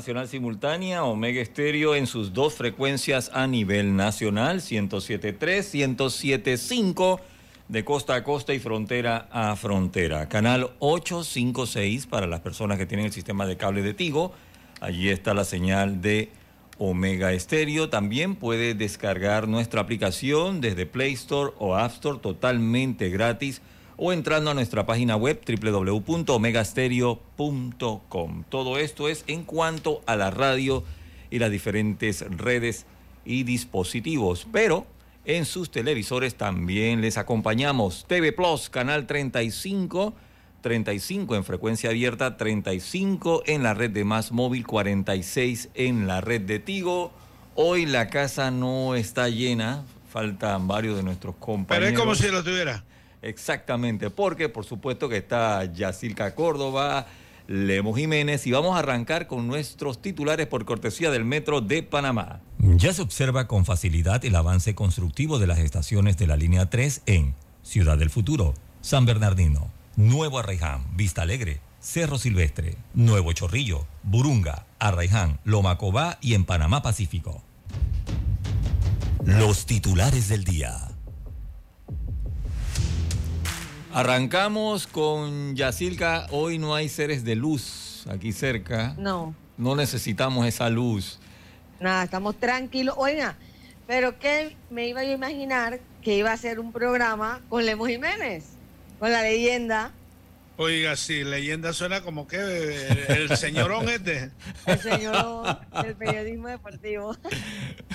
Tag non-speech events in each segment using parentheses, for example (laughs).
Nacional simultánea Omega Estéreo en sus dos frecuencias a nivel nacional, 107.3, 107.5 de costa a costa y frontera a frontera. Canal 856 para las personas que tienen el sistema de cable de Tigo. Allí está la señal de Omega Estéreo. También puede descargar nuestra aplicación desde Play Store o App Store totalmente gratis o entrando a nuestra página web www.omegastereo.com. Todo esto es en cuanto a la radio y las diferentes redes y dispositivos, pero en sus televisores también les acompañamos. TV Plus, canal 35, 35 en frecuencia abierta, 35 en la red de Más Móvil, 46 en la red de Tigo. Hoy la casa no está llena, faltan varios de nuestros compañeros. Pero es como si lo tuviera. Exactamente, porque por supuesto que está Yacilca Córdoba, Lemo Jiménez y vamos a arrancar con nuestros titulares por cortesía del Metro de Panamá. Ya se observa con facilidad el avance constructivo de las estaciones de la línea 3 en Ciudad del Futuro, San Bernardino, Nuevo Arraiján, Vista Alegre, Cerro Silvestre, Nuevo Chorrillo, Burunga, Arraiján, Lomacobá y en Panamá Pacífico. Los titulares del día. Arrancamos con Yacilca. Hoy no hay seres de luz aquí cerca. No. No necesitamos esa luz. Nada, estamos tranquilos. Oiga, pero ¿qué me iba a imaginar que iba a ser un programa con Lemo Jiménez? Con la leyenda. Oiga, sí, leyenda suena como que el, (laughs) señorón este. El señorón del periodismo deportivo.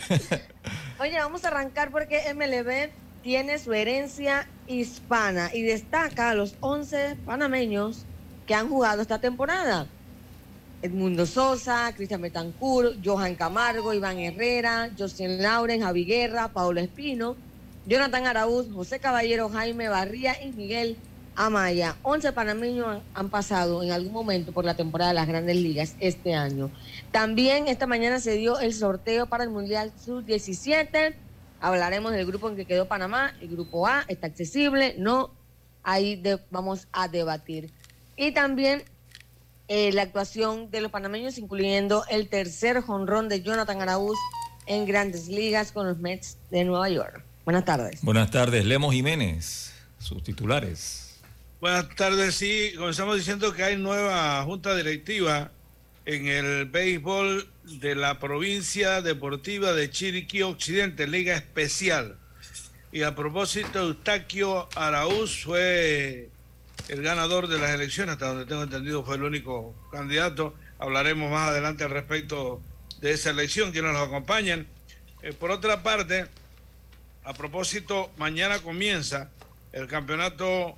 (laughs) Oye, vamos a arrancar porque MLB tiene su herencia hispana y destaca a los 11 panameños que han jugado esta temporada. Edmundo Sosa, Cristian Betancourt, Johan Camargo, Iván Herrera, Justin Lauren, Javi Guerra, Paulo Espino, Jonathan Araúz, José Caballero, Jaime Barría y Miguel Amaya. 11 panameños han pasado en algún momento por la temporada de las grandes ligas este año. También esta mañana se dio el sorteo para el Mundial Sub-17 Hablaremos del grupo en que quedó Panamá. El grupo A está accesible, no. Ahí vamos a debatir. Y también eh, la actuación de los panameños, incluyendo el tercer jonrón de Jonathan Araúz en grandes ligas con los Mets de Nueva York. Buenas tardes. Buenas tardes, Lemos Jiménez, sus titulares. Buenas tardes, sí, comenzamos diciendo que hay nueva junta directiva en el béisbol de la provincia deportiva de Chiriquí Occidente, Liga Especial. Y a propósito, Eustaquio Araúz fue el ganador de las elecciones, hasta donde tengo entendido fue el único candidato. Hablaremos más adelante al respecto de esa elección, quienes nos acompañan. Eh, por otra parte, a propósito, mañana comienza el campeonato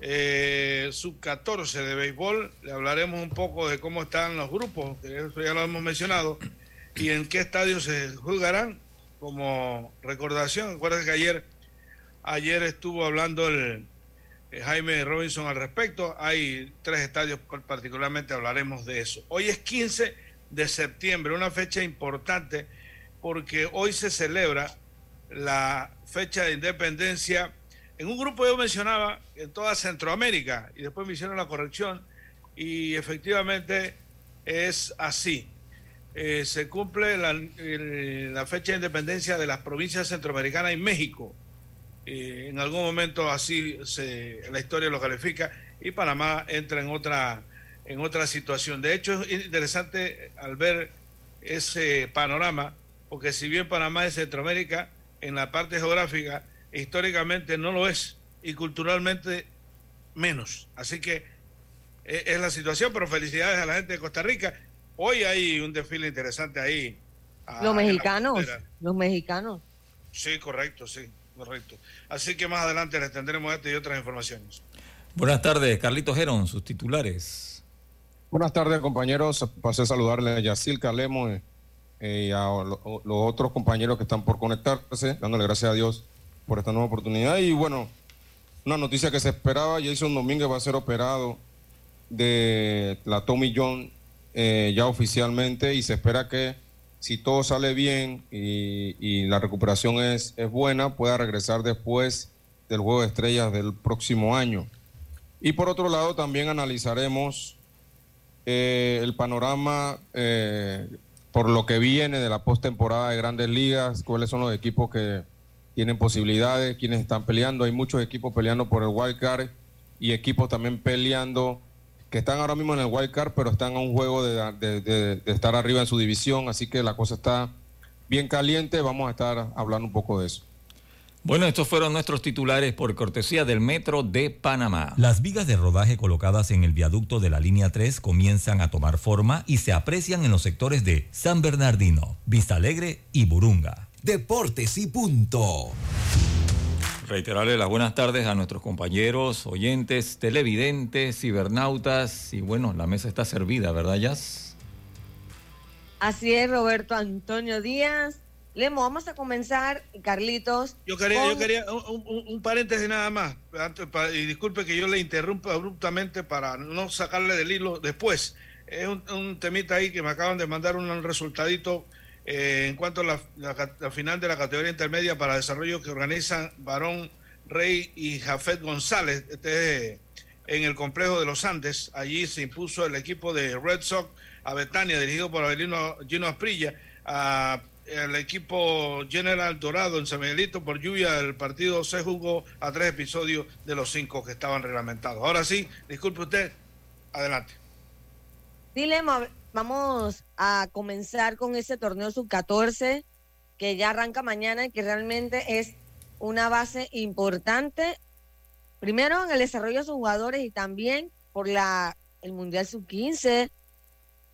eh, sub-14 de béisbol. Le hablaremos un poco de cómo están los grupos, que eso ya lo hemos mencionado, y en qué estadios se jugarán. Como recordación, recuerda que ayer, ayer estuvo hablando el, eh, Jaime Robinson al respecto. Hay tres estadios, particularmente hablaremos de eso. Hoy es 15 de septiembre, una fecha importante porque hoy se celebra la fecha de independencia en un grupo yo mencionaba en toda Centroamérica y después me hicieron la corrección y efectivamente es así. Eh, se cumple la, fecha de independencia de las provincias centroamericanas y México. Eh, en algún momento así se, la historia lo califica y Panamá entra en otra, en otra situación. De hecho, es interesante al ver ese panorama porque si bien Panamá es Centroamérica, en la parte geográfica, históricamente no lo es, y culturalmente menos. Así que eh, es la situación, pero felicidades a la gente de Costa Rica. Hoy hay un desfile interesante ahí. Los mexicanos, los mexicanos. Sí, correcto, sí, correcto. Así que más adelante les tendremos este y otras informaciones. Buenas tardes, Carlitos Gerón, sus titulares. Buenas tardes, compañeros. Pasé a saludarle a Yacil Calemo eh, y a los otros compañeros que están por conectarse, dándole gracias a Dios por esta nueva oportunidad. Y bueno, una noticia que se esperaba, Jason Domínguez va a ser operado de la Tommy John eh, ya oficialmente y se espera que si todo sale bien y, la recuperación es, es, buena, pueda regresar después del Juego de Estrellas del próximo año. Y por otro lado, también analizaremos eh, el panorama eh, por lo que viene de la postemporada de grandes ligas, cuáles son los equipos que tienen posibilidades, quienes están peleando. Hay muchos equipos peleando por el wild card y equipos también peleando que están ahora mismo en el wild card, pero están a un juego de, estar arriba en su división, así que la cosa está bien caliente, vamos a estar hablando un poco de eso. Bueno, estos fueron nuestros titulares por cortesía del Metro de Panamá. Las vigas de rodaje colocadas en el viaducto de la línea 3 comienzan a tomar forma y se aprecian en los sectores de San Bernardino, Vista Alegre y Burunga. Deportes y punto. Reiterarle las buenas tardes a nuestros compañeros, oyentes, televidentes, cibernautas. Y bueno, la mesa está servida, ¿verdad, Jazz? Así es, Roberto Antonio Díaz. Lemo, vamos a comenzar, Carlitos. Yo quería, yo quería un, paréntesis nada más. y disculpe que yo le interrumpa abruptamente para no sacarle del hilo después. Es un, temita ahí que me acaban de mandar un resultadito eh, en cuanto a la, final de la categoría intermedia para desarrollo que organizan Barón Rey y Jafet González, este, en el complejo de los Andes. Allí se impuso el equipo de Red Sox a Betania, dirigido por Avelino Gino Asprilla, a el equipo General Dorado en San Miguelito por lluvia el partido se jugó a tres episodios de los cinco que estaban reglamentados. Ahora sí, disculpe usted, adelante. Dilema, vamos a comenzar con ese torneo sub-14 que ya arranca mañana y que realmente es una base importante, primero en el desarrollo de sus jugadores y también por la el Mundial sub-15,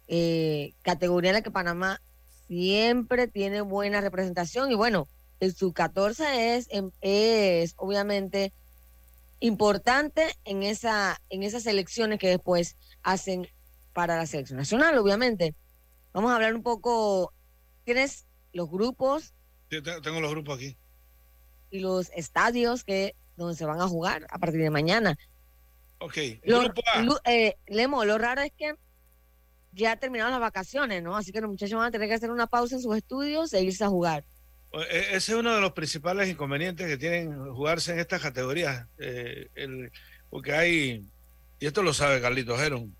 eh, categoría en la que Panamá siempre tiene buena representación y bueno, el sub-14 es, em, es obviamente importante en, esa, en esas elecciones que después hacen para la selección nacional, obviamente. Vamos a hablar un poco, ¿tienes los grupos? Sí, tengo los grupos aquí. Y los estadios que donde se van a jugar a partir de mañana. Ok. Eh, Lemo, lo raro es que ya terminaron las vacaciones, ¿no? Así que los muchachos van a tener que hacer una pausa en sus estudios e irse a jugar. E, ese es uno de los principales inconvenientes que tienen jugarse en estas categorías. Eh, el, porque hay, y esto lo sabe Carlitos Heron,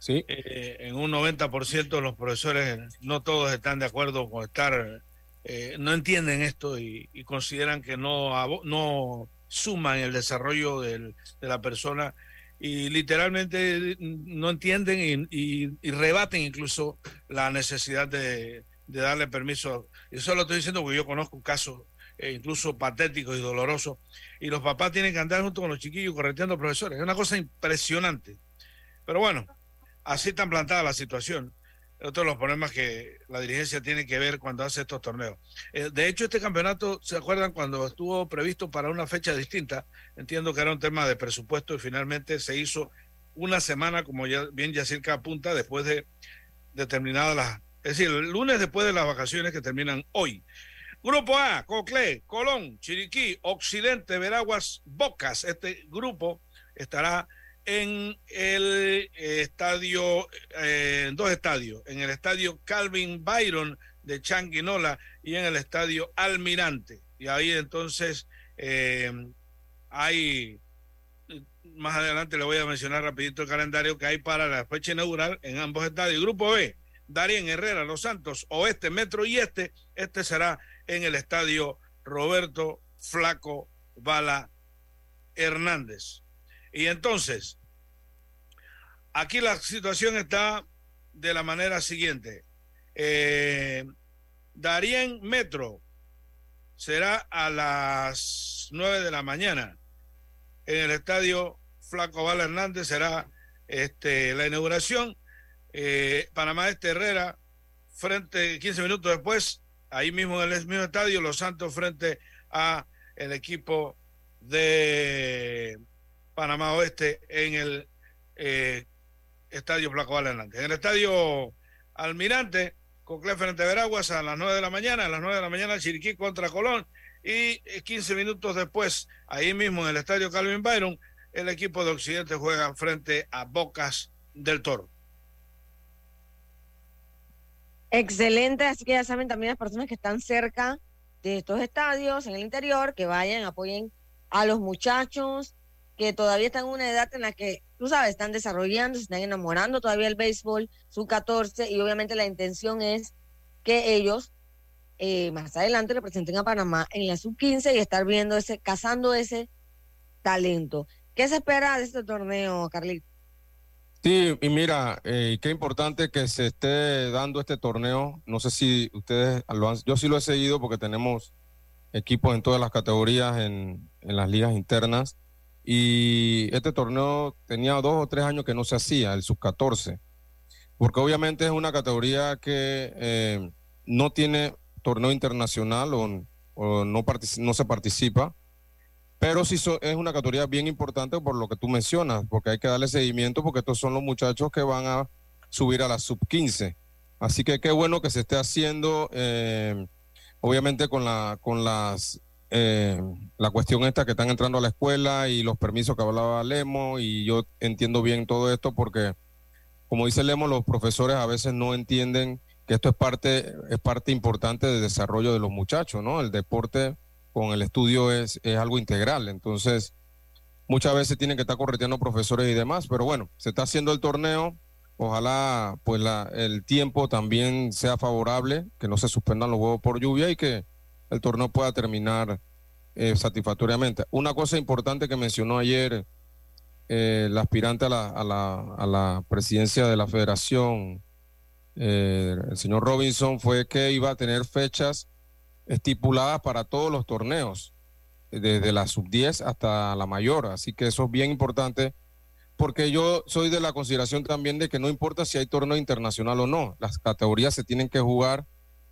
Sí. Eh, en un 90% los profesores no todos están de acuerdo con estar, eh, no entienden esto y, consideran que no, no suman el desarrollo del, de la persona y literalmente no entienden y, rebaten incluso la necesidad de, darle permiso. Eso lo estoy diciendo porque yo conozco casos eh, incluso patéticos y dolorosos y los papás tienen que andar junto con los chiquillos correteando profesores. Es una cosa impresionante. Pero bueno, así tan plantada la situación. Otro de los problemas que la dirigencia tiene que ver cuando hace estos torneos. Eh, de hecho, este campeonato, ¿se acuerdan cuando estuvo previsto para una fecha distinta? Entiendo que era un tema de presupuesto y finalmente se hizo una semana, como ya bien Yacirca apunta, después de determinadas las... Es decir, el lunes después de las vacaciones que terminan hoy. Grupo A, Coclé, Colón, Chiriquí, Occidente, Veraguas, Bocas. Este grupo estará en el estadio, eh, en dos estadios, en el estadio Calvin Byron de Changuinola y en el estadio Almirante. Y ahí entonces eh, hay, más adelante le voy a mencionar rapidito el calendario que hay para la fecha inaugural en ambos estadios. Grupo B, Darien Herrera, Los Santos, Oeste, Metro y Este. Este será en el estadio Roberto Flaco Bala Hernández. Y entonces, aquí la situación está de la manera siguiente. Eh, Darien Metro será a las 9 de la mañana. En el estadio Flaco Val Hernández será este, la inauguración. Eh, Panamá Este Herrera, frente, 15 minutos después, ahí mismo en el mismo estadio, Los Santos frente a el equipo de Panamá Oeste en el eh, estadio Val Hernández. En el estadio Almirante, Coclé frente a Veraguas a las 9 de la mañana, a las 9 de la mañana Chiriquí contra Colón y 15 minutos después, ahí mismo en el estadio Calvin Byron, el equipo de Occidente juega frente a Bocas del Toro. Excelente, así que ya saben también las personas que están cerca de estos estadios en el interior, que vayan, apoyen a los muchachos que todavía están en una edad en la que, tú sabes, están desarrollando, se están enamorando todavía el béisbol, su 14, y obviamente la intención es que ellos eh, más adelante representen a Panamá en la sub-15 y estar viendo ese, cazando ese talento. ¿Qué se espera de este torneo, Carlito? Sí, y mira, eh, qué importante que se esté dando este torneo. No sé si ustedes lo han, yo sí lo he seguido porque tenemos equipos en todas las categorías en, en las ligas internas. Y este torneo tenía dos o tres años que no se hacía, el sub-14, porque obviamente es una categoría que eh, no tiene torneo internacional o, no, no se participa, pero sí es una categoría bien importante por lo que tú mencionas, porque hay que darle seguimiento, porque estos son los muchachos que van a subir a la sub-15. Así que qué bueno que se esté haciendo, eh, obviamente con, la, con las, eh, la cuestión esta que están entrando a la escuela y los permisos que hablaba Lemo, y yo entiendo bien todo esto porque, como dice Lemo, los profesores a veces no entienden que esto es parte, es parte importante del desarrollo de los muchachos, ¿no? El deporte con el estudio es, es algo integral. Entonces, muchas veces tienen que estar correteando profesores y demás, pero bueno, se está haciendo el torneo. Ojalá pues la, el tiempo también sea favorable, que no se suspendan los huevos por lluvia y que el torneo pueda terminar eh, satisfactoriamente. Una cosa importante que mencionó ayer eh, el aspirante a la, a, la, a la presidencia de la federación, eh, el señor Robinson, fue que iba a tener fechas estipuladas para todos los torneos, desde la sub-10 hasta la mayor. Así que eso es bien importante, porque yo soy de la consideración también de que no importa si hay torneo internacional o no, las categorías se tienen que jugar,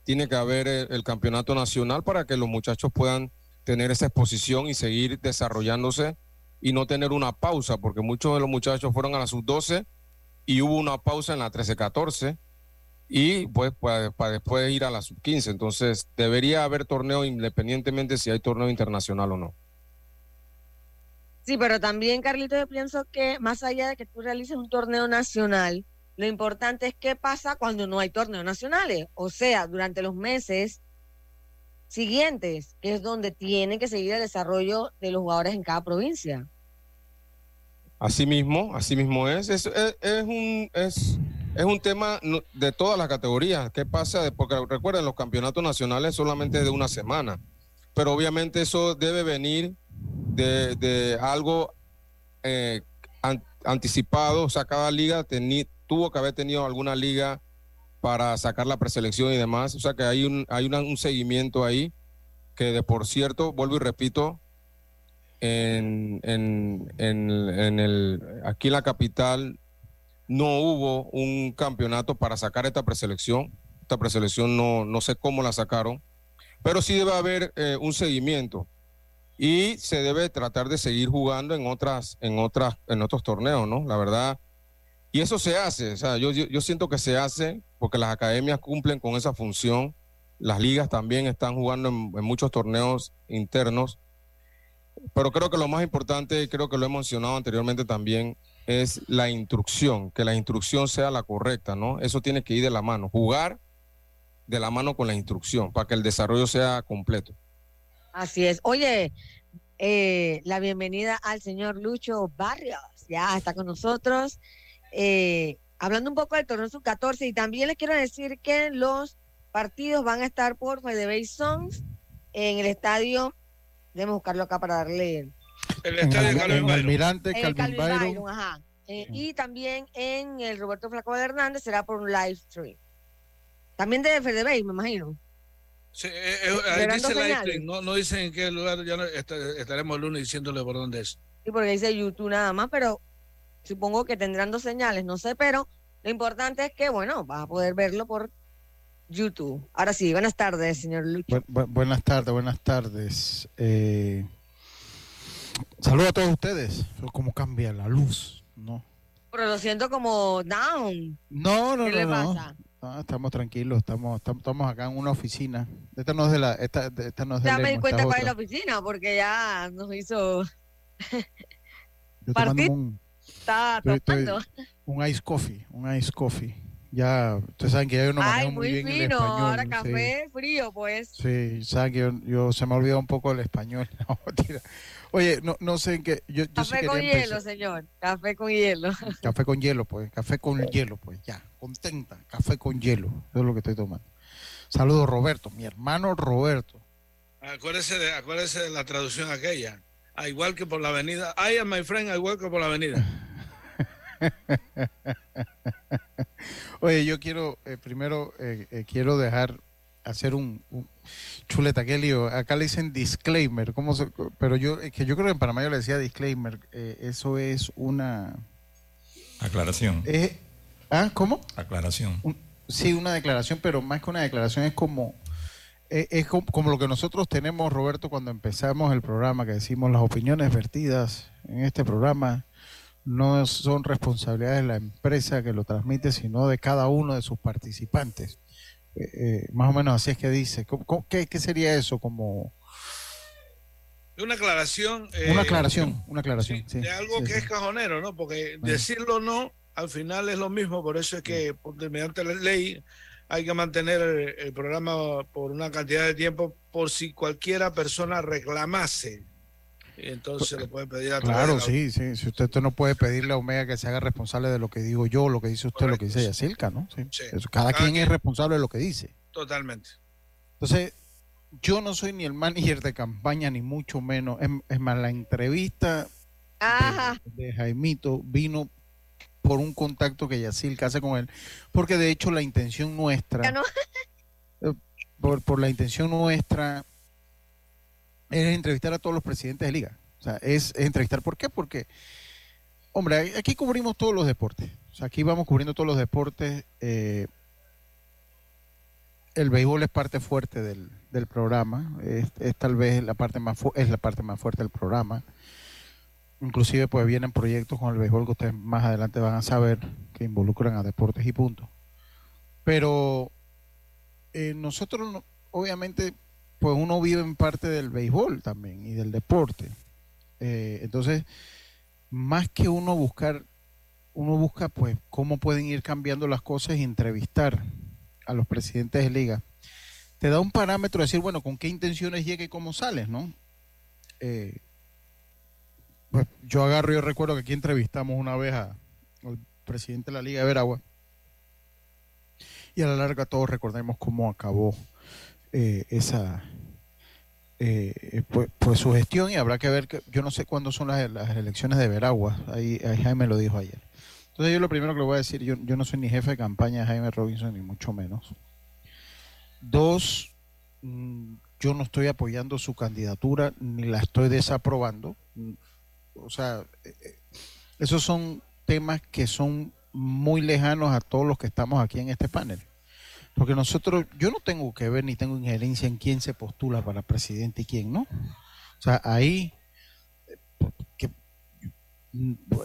tiene que haber el, campeonato nacional para que los muchachos puedan tener esa exposición y seguir desarrollándose y no tener una pausa, porque muchos de los muchachos fueron a la sub-12 y hubo una pausa en la 13-14 y pues para, después ir a la sub-15. Entonces, debería haber torneo independientemente si hay torneo internacional o no. Sí, pero también, Carlito, yo pienso que más allá de que tú realices un torneo nacional, lo importante es qué pasa cuando no hay torneos nacionales. O sea, durante los meses siguientes, que es donde tiene que seguir el desarrollo de los jugadores en cada provincia. Así mismo, así mismo es. Es, un, es, es un tema de todas las categorías. ¿Qué pasa? Porque recuerden, los campeonatos nacionales solamente de una semana, pero obviamente eso debe venir de, algo eh, anticipado. O sea, cada liga tuvo que haber tenido alguna liga para sacar la preselección y demás. O sea, que hay un, hay un seguimiento ahí que de por cierto, vuelvo y repito, en, en, en, el, aquí en la capital no hubo un campeonato para sacar esta preselección. Esta preselección no, no sé cómo la sacaron, pero sí debe haber eh, un seguimiento y se debe tratar de seguir jugando en otras, en otras, en otros torneos, ¿no? La verdad. Y eso se hace, o sea, yo, yo, siento que se hace porque las academias cumplen con esa función, las ligas también están jugando en, muchos torneos internos, pero creo que lo más importante, creo que lo he mencionado anteriormente también, es la instrucción, que la instrucción sea la correcta, ¿no? Eso tiene que ir de la mano, jugar de la mano con la instrucción para que el desarrollo sea completo. Así es. Oye, eh, la bienvenida al señor Lucho Barrios, ya está con nosotros. Eh, hablando un poco del torneo sub-14 y también les quiero decir que los partidos van a estar por Fedebase Songs en el estadio, déjame buscarlo acá para darle el estadio en Calvin Almirante, Calvin, Byron. y también en el Roberto Flaco de Hernández será por un live stream. También de FDB, me imagino. Sí, eh, eh, ahí dice live stream, no, no dicen en qué lugar, ya no, estaremos el lunes diciéndole por dónde es. Sí, porque dice YouTube nada más, pero supongo que tendrán dos señales, no sé, pero lo importante es que, bueno, vas a poder verlo por YouTube. Ahora sí, buenas tardes, señor Lucho. buenas tardes, buenas tardes. Eh, saludos a todos ustedes. ¿Cómo cambia la luz? No. Pero lo siento como down. No, no, ¿Qué no, le pasa? Estamos tranquilos, estamos, estamos, acá en una oficina. Esta no es de la, esta, esta no es de Ya me di cuenta cuál es la oficina, porque ya nos hizo partir. Un, Está. Un ice coffee, un ice coffee. Ya, ustedes saben que yo no manejo muy, bien el español. Ahora café frío, pues. Sí, saben que yo, se me ha olvidado un poco el español. (laughs) Oye, no, no sé en qué. Yo, café con hielo, señor. Café con hielo. (laughs) Café con hielo, pues. Café con hielo, pues. Ya, contenta. Café con hielo. Eso es lo que estoy tomando. Saludos, Roberto, mi hermano Roberto. Acuérdese de, acuérdese de la traducción aquella. A ah, igual que por la avenida. I am my friend, igual que por la avenida. (laughs) Oye, yo quiero, eh, primero, eh, eh, quiero dejar, hacer un, chuleta, qué lío. Acá le dicen disclaimer, ¿cómo pero yo, que yo creo que en Panamá yo le decía disclaimer, eso es una... Aclaración. ¿Ah, cómo? Aclaración. sí, una declaración, pero más que una declaración es como... Es como, como, lo que nosotros tenemos, Roberto, cuando empezamos el programa, que decimos las opiniones vertidas en este programa no son responsabilidades de la empresa que lo transmite, sino de cada uno de sus participantes. Eh, eh, más o menos así es que dice. qué, sería eso? Como una aclaración. una aclaración, una aclaración. Eh, de algo que es cajonero, ¿no? Porque decirlo no, al final es lo mismo. Por eso es que mediante la ley hay que mantener el, programa por una cantidad de tiempo por si cualquiera persona reclamase entonces le puede pedir a Claro, sí, sí. Si usted, no puede pedirle a Omega que se haga responsable de lo que digo yo, lo que dice usted, lo que dice Yacilca, ¿no? Sí. cada, quien, es responsable de lo que dice. Totalmente. Entonces, yo no soy ni el manager de campaña, ni mucho menos. Es, más, la entrevista de, Jaimito vino por un contacto que Yacilca hace con él, porque de hecho la intención nuestra, (laughs) eh, por, por la intención nuestra es entrevistar a todos los presidentes de liga. O sea, es, entrevistar. ¿Por qué? Porque, hombre, aquí cubrimos todos los deportes. O sea, aquí vamos cubriendo todos los deportes. Eh, el béisbol es parte fuerte del, programa. Es, tal vez la parte más es la parte más fuerte del programa. Inclusive pues vienen proyectos con el béisbol que ustedes más adelante van a saber que involucran a deportes y punto. Pero eh, nosotros obviamente pues uno vive en parte del béisbol también y del deporte. Eh, entonces, más que uno buscar, uno busca pues cómo pueden ir cambiando las cosas y entrevistar a los presidentes de liga. Te da un parámetro de decir, bueno, con qué intenciones llega y cómo sales, ¿no? Eh, pues yo agarro, yo recuerdo que aquí entrevistamos una vez al presidente de la Liga de Veragua y a la larga todos recordemos cómo acabó eh, esa eh, pues, pues, su gestión y habrá que ver que yo no sé cuándo son las, elecciones de Veragua ahí, Jaime lo dijo ayer. Entonces yo lo primero que le voy a decir yo, yo no soy ni jefe de campaña de Jaime Robinson ni mucho menos. Dos mm, yo no estoy apoyando su candidatura ni la estoy desaprobando. Mm, o sea eh, esos son temas que son muy lejanos a todos los que estamos aquí en este panel porque nosotros, yo no tengo que ver ni tengo injerencia en quién se postula para presidente y quién no. O sea, ahí, que,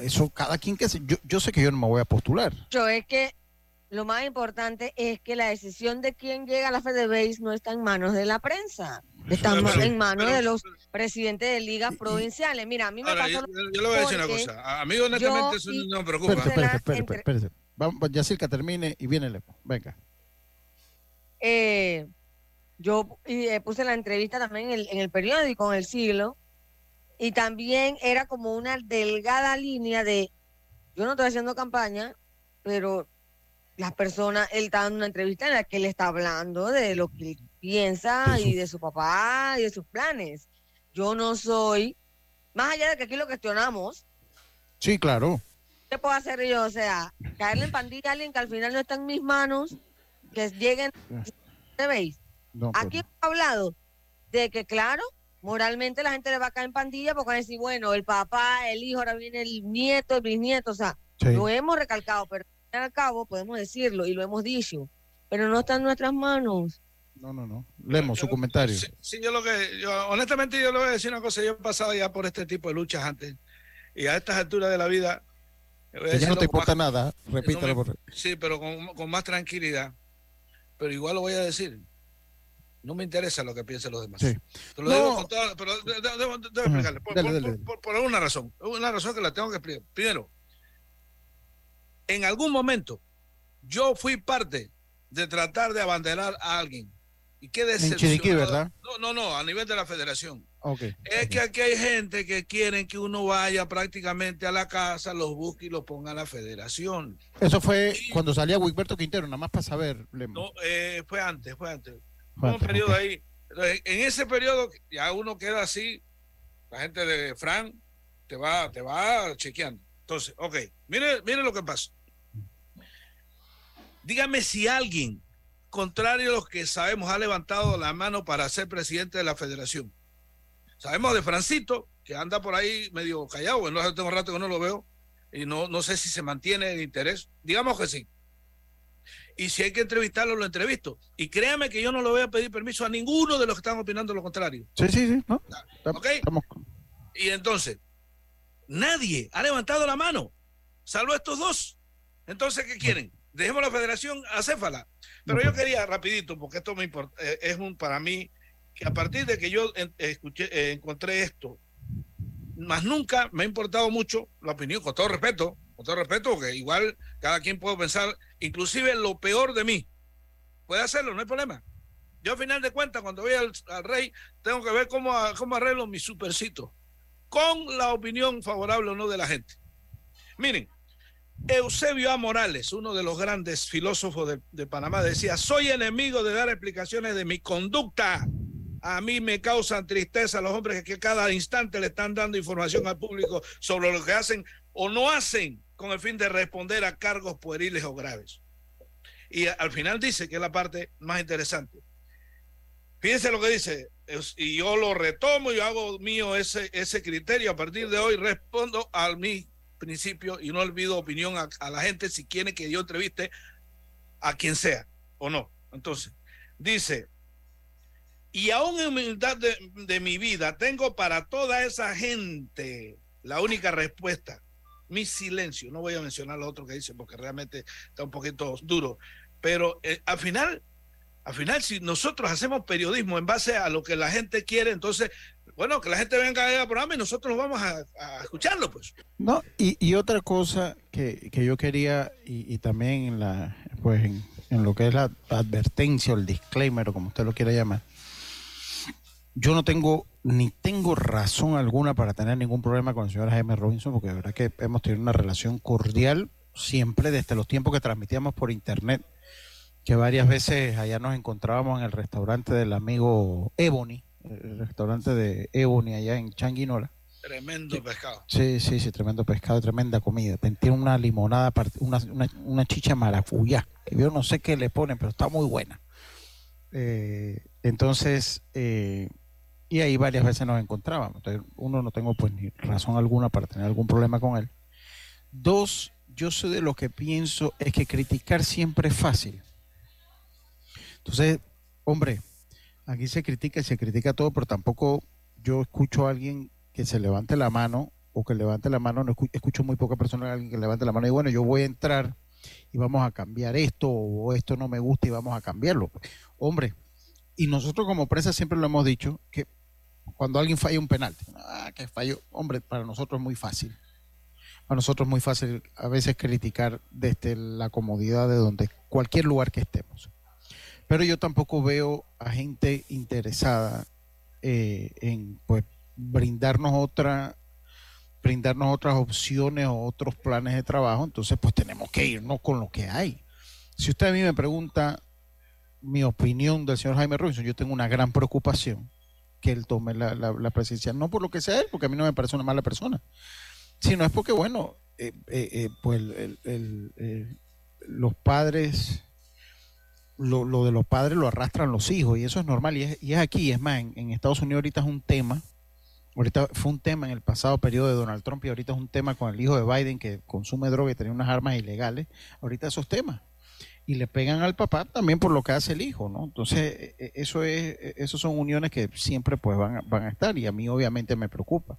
eso cada quien que se, yo, yo sé que yo no me voy a postular. Yo es que lo más importante es que la decisión de quién llega a la Base no está en manos de la prensa, está en manos de los presidentes de ligas provinciales. Mira, a mí me pasó. Yo, yo, le voy a decir una cosa. A mí, honestamente, eso no me preocupa. Espérate, espérate, espérate. espérate. Vamos, ya que termine y viene Lepo. Venga. Eh, yo eh, puse la entrevista también en el, en el periódico, en el siglo, y también era como una delgada línea de, yo no estoy haciendo campaña, pero las personas, él está dando una entrevista en la que él está hablando de lo que piensa y de su papá y de sus planes. Yo no soy, más allá de que aquí lo cuestionamos. Sí, claro. ¿Qué puedo hacer yo? O sea, caerle en pandilla a alguien que al final no está en mis manos que lleguen, ¿te veis? Aquí hemos hablado de que, claro, moralmente la gente le va a caer en pandilla porque van a decir, bueno, el papá, el hijo, ahora viene el nieto, el bisnieto, o sea, lo hemos recalcado, pero al cabo podemos decirlo y lo hemos dicho, pero no está en nuestras manos. No, no, no. Leemos su comentario. Sí, yo lo que, yo, honestamente, yo le voy a decir una cosa. Yo he pasado ya por este tipo de luchas antes. Y a estas alturas de la vida. ya no te importa nada, repítalo. por... Sí, pero con, con, más tranquilidad. Pero igual lo voy a decir. No me interesa lo que piensen los demás. Sí. Te lo digo con toda, pero debo, explicarle. Por, por, por, alguna razón. Una razón que la tengo que explicar. Primero, en algún momento yo fui parte de tratar de abanderar a alguien. ¿Y qué En ¿verdad? No, no, no, a nivel de la federación. Okay. Es que aquí hay gente que quieren que uno vaya prácticamente a la casa, los busque y los ponga a la federación. Eso fue cuando salía Wigberto Quintero, nada más para saber. No, eh, fue antes, fue antes. Fue un periodo ahí. en ese periodo ya uno queda así, la gente de Fran te va, te va chequeando. Entonces, ok, mire, mire lo que pasa. Dígame si alguien, contrario a los que sabemos, ha levantado la mano para ser presidente de la federación. Sabemos de Francito, que anda por ahí medio callado, bueno, hace tengo rato que no lo veo, y no, no sé si se mantiene el interés. Digamos que sí. Y si hay que entrevistarlo, lo entrevisto. Y créame que yo no lo voy a pedir permiso a ninguno de los que están opinando lo contrario. Sí, sí, sí. ¿no? ¿Ok? Y entonces, nadie ha levantado la mano, salvo estos dos. Entonces, ¿qué quieren? Dejemos la federación acéfala. Pero yo quería rapidito, porque esto me importa, eh, es un para mí, que a partir de que yo escuché, eh, encontré esto, más nunca me ha importado mucho la opinión, con todo respeto, con todo respeto, porque igual cada quien puede pensar, inclusive lo peor de mí. Puede hacerlo, no hay problema. Yo a final de cuentas, cuando voy al, rey, tengo que ver cómo, cómo arreglo mi supercito, con la opinión favorable o no de la gente. Miren, Eusebio A. Morales, uno de los grandes filósofos de, Panamá, decía, soy enemigo de dar explicaciones de mi conducta. A mí me causan tristeza los hombres que cada instante le están dando información al público sobre lo que hacen o no hacen con el fin de responder a cargos pueriles o graves. Y al final dice que es la parte más interesante. Fíjense lo que dice, y yo lo retomo y hago mío ese, ese criterio. A partir de hoy respondo a mi principio y no olvido opinión a, la gente si quiere que yo entreviste a quien sea o no. Entonces, dice, y aún en humildad de, de mi vida tengo para toda esa gente la única respuesta, mi silencio. No voy a mencionar lo otro que dice porque realmente está un poquito duro, pero eh, al final al final, si nosotros hacemos periodismo en base a lo que la gente quiere, entonces, bueno, que la gente venga al programa y nosotros vamos a, escucharlo, pues. No, y, otra cosa que, yo quería, y, también en la, pues en, lo que es la advertencia o el disclaimer, o como usted lo quiera llamar, yo no tengo ni tengo razón alguna para tener ningún problema con el señor Jaime Robinson, porque de verdad que hemos tenido una relación cordial siempre desde los tiempos que transmitíamos por internet que varias veces allá nos encontrábamos en el restaurante del amigo Ebony, el restaurante de Ebony allá en Changuinola. Tremendo pescado. Sí, sí, sí, tremendo pescado, tremenda comida. Tiene una limonada, una, una, chicha maracuyá, que yo no sé qué le ponen, pero está muy buena. Eh, entonces, eh, y ahí varias veces nos encontrábamos. uno, no tengo pues ni razón alguna para tener algún problema con él. Dos, yo soy de lo que pienso es que criticar siempre es fácil. Entonces, hombre, aquí se critica y se critica todo, pero tampoco yo escucho a alguien que se levante la mano o que levante la mano, no escucho, muy poca persona alguien que levante la mano y bueno, yo voy a entrar y vamos a cambiar esto o esto no me gusta y vamos a cambiarlo. Hombre, y nosotros como empresa siempre lo hemos dicho que cuando alguien falla un penal, ah, que falló, hombre, para nosotros es muy fácil. Para nosotros es muy fácil a veces criticar desde la comodidad de donde cualquier lugar que estemos pero yo tampoco veo a gente interesada eh, en pues brindarnos otra brindarnos otras opciones o otros planes de trabajo, entonces pues tenemos que irnos con lo que hay. Si usted a mí me pregunta mi opinión del señor Jaime Robinson, yo tengo una gran preocupación que él tome la, la, presidencia, no por lo que sea él, porque a mí no me parece una mala persona, sino es porque, bueno, eh, eh, pues los padres lo, lo, de los padres lo arrastran los hijos y eso es normal y es, y es aquí, es más, en, Estados Unidos ahorita es un tema, ahorita fue un tema en el pasado periodo de Donald Trump y ahorita es un tema con el hijo de Biden que consume droga y tiene unas armas ilegales, ahorita esos temas. Y le pegan al papá también por lo que hace el hijo, ¿no? Entonces, e, e, eso es, e, esos son uniones que siempre pues van, van a estar y a mí obviamente me preocupa.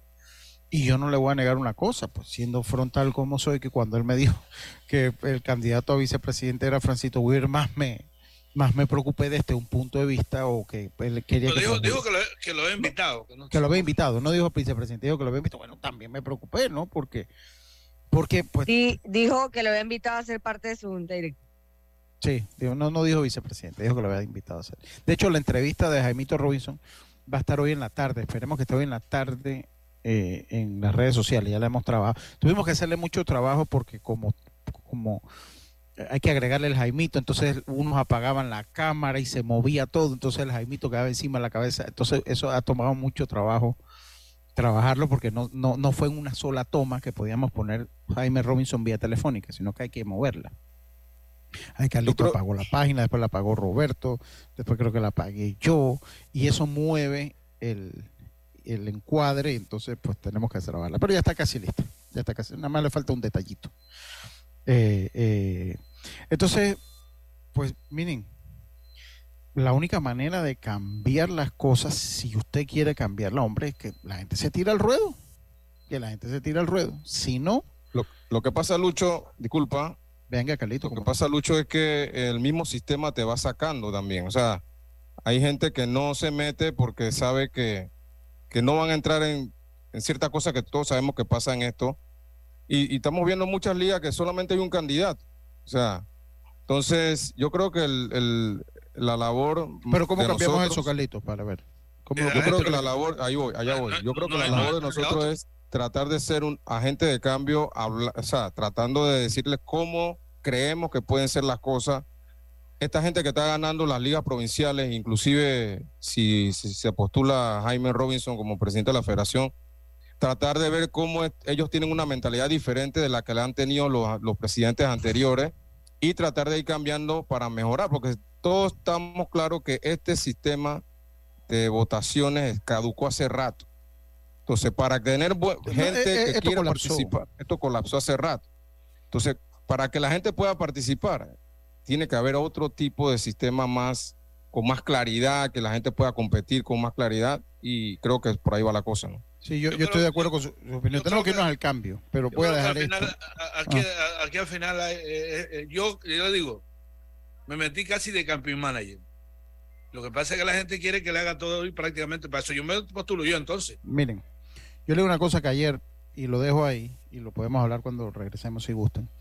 Y yo no le voy a negar una cosa, pues siendo frontal como soy, que cuando él me dijo que el candidato a vicepresidente era Francisco Weir, más me, más me preocupé desde un punto de vista o que él quería que, dijo, dijo que, lo, que, lo, había invitado. Que, lo había invitado, no dijo vicepresidente, dijo que lo había invitado. Bueno, también me preocupé, ¿no? Porque, porque pues... Sí, dijo que lo había invitado a ser parte de su junta Sí, no, no dijo vicepresidente, dijo que lo había invitado a ser. De hecho, la entrevista de Jaimito Robinson va a estar hoy en la tarde, esperemos que esté hoy en la tarde eh, en las redes sociales, ya la hemos trabajado. Tuvimos que hacerle mucho trabajo porque como, como hay que agregarle el Jaimito, entonces unos apagaban la cámara y se movía todo, entonces el Jaimito quedaba encima de la cabeza, entonces eso ha tomado mucho trabajo trabajarlo porque no, no, no fue en una sola toma que podíamos poner Jaime Robinson vía telefónica, sino que hay que moverla. Hay Carlito apagó la página, después la apagó Roberto, después creo que la apagué yo, y eso mueve el, el encuadre, entonces pues tenemos que trabajarla. Pero ya está casi lista, ya está casi, nada más le falta un detallito. Eh, eh, entonces, pues miren, la única manera de cambiar las cosas, si usted quiere cambiarla, hombre, es que la gente se tira al ruedo. Que la gente se tira al ruedo. Si no. Lo, que pasa, Lucho, disculpa. Venga, Carlito. Lo que pasa, Lucho, es que el mismo sistema te va sacando también. O sea, hay gente que no se mete porque sabe que, que no van a entrar en, en ciertas cosas que todos sabemos que pasa en esto y, estamos viendo muchas ligas que solamente hay un candidato. O sea, entonces yo creo que el, la labor. Pero ¿cómo cambiamos eso, Carlitos, para ver? yo creo que la labor, ahí voy, allá voy. Yo creo que la labor de nosotros es tratar de ser un agente de cambio, o sea, tratando de decirles cómo creemos que pueden ser las cosas. Esta gente que está ganando las ligas provinciales, inclusive si se postula Jaime Robinson como presidente de la federación, tratar de ver cómo ellos tienen una mentalidad diferente de la que le han tenido los, los presidentes anteriores y tratar de ir cambiando para mejorar, porque todos estamos claros que este sistema de votaciones caducó hace rato. Entonces, para tener gente eh, eh, que quiera participar, esto colapsó hace rato. Entonces, para que la gente pueda participar, tiene que haber otro tipo de sistema más, con más claridad, que la gente pueda competir con más claridad, y creo que por ahí va la cosa, ¿no? Sí, yo, yo, estoy de acuerdo con su, opinión. Tenemos que irnos al cambio, pero puede dejar final, aquí, ah. aquí, al final, eh, eh, eh, yo, yo digo, me metí casi de camping manager. Lo que pasa es que la gente quiere que le haga todo y prácticamente para eso. Yo me postulo yo entonces. Miren, yo le digo una cosa que ayer, y lo dejo ahí, y lo podemos hablar cuando regresemos si gustan.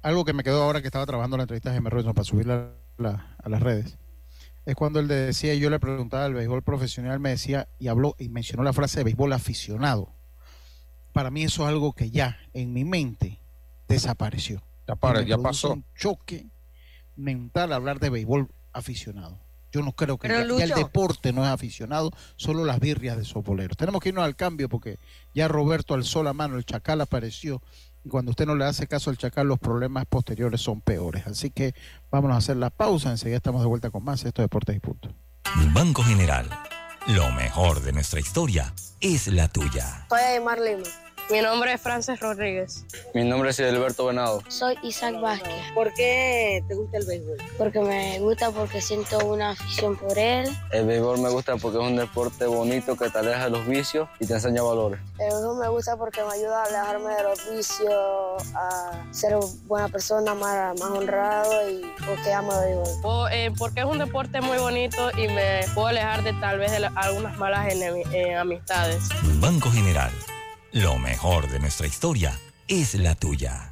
Algo que me quedó ahora que estaba trabajando la entrevista de Gemma Robinson para subirla a las redes es cuando él decía, yo le preguntaba al béisbol profesional, me decía y habló y mencionó la frase de béisbol aficionado. Para mí eso es algo que ya en mi mente desapareció. Ya, ya pasó. Un choque mental hablar de béisbol aficionado. Yo no creo que el deporte no es aficionado, solo las birrias de sopoleros. Tenemos que irnos al cambio porque ya Roberto alzó la mano, el chacal apareció y cuando usted no le hace caso al chacal, los problemas posteriores son peores. Así que vámonos a hacer la pausa. Enseguida estamos de vuelta con más. Esto Deportes y Punto. Banco General. Lo mejor de nuestra historia es la tuya. Soy Aymar Lima. Mi nombre es Frances Rodríguez. Mi nombre es Alberto Venado. Soy Isaac Vázquez. ¿Por qué te gusta el béisbol? Porque me gusta porque siento una afición por él. El béisbol me gusta porque es un deporte bonito que te aleja de los vicios y te enseña valores. El béisbol me gusta porque me ayuda a alejarme de los vicios, a ser buena persona, más, más honrado y porque amo el béisbol. O, eh, porque es un deporte muy bonito y me puedo alejar de tal vez de algunas malas eh, amistades. Banco General lo mejor de nuestra historia es la tuya.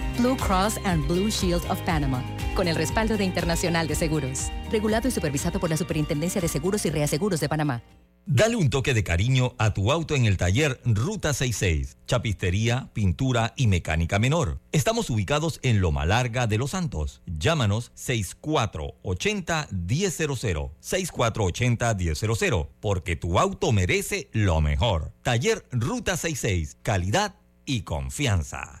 Blue Cross and Blue Shield of Panama, con el respaldo de Internacional de Seguros. Regulado y supervisado por la Superintendencia de Seguros y Reaseguros de Panamá. Dale un toque de cariño a tu auto en el taller Ruta 66. Chapistería, pintura y mecánica menor. Estamos ubicados en Loma Larga de Los Santos. Llámanos 6480-1000. 6480-1000. Porque tu auto merece lo mejor. Taller Ruta 66. Calidad y confianza.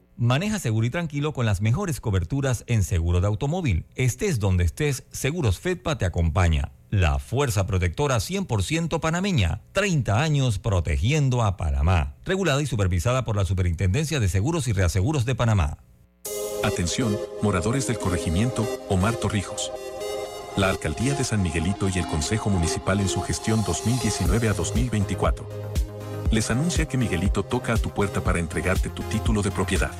Maneja seguro y tranquilo con las mejores coberturas en seguro de automóvil. Estés donde estés, Seguros Fedpa te acompaña. La fuerza protectora 100% panameña. 30 años protegiendo a Panamá. Regulada y supervisada por la Superintendencia de Seguros y Reaseguros de Panamá. Atención, moradores del corregimiento Omar Torrijos. La Alcaldía de San Miguelito y el Consejo Municipal en su gestión 2019 a 2024 les anuncia que Miguelito toca a tu puerta para entregarte tu título de propiedad.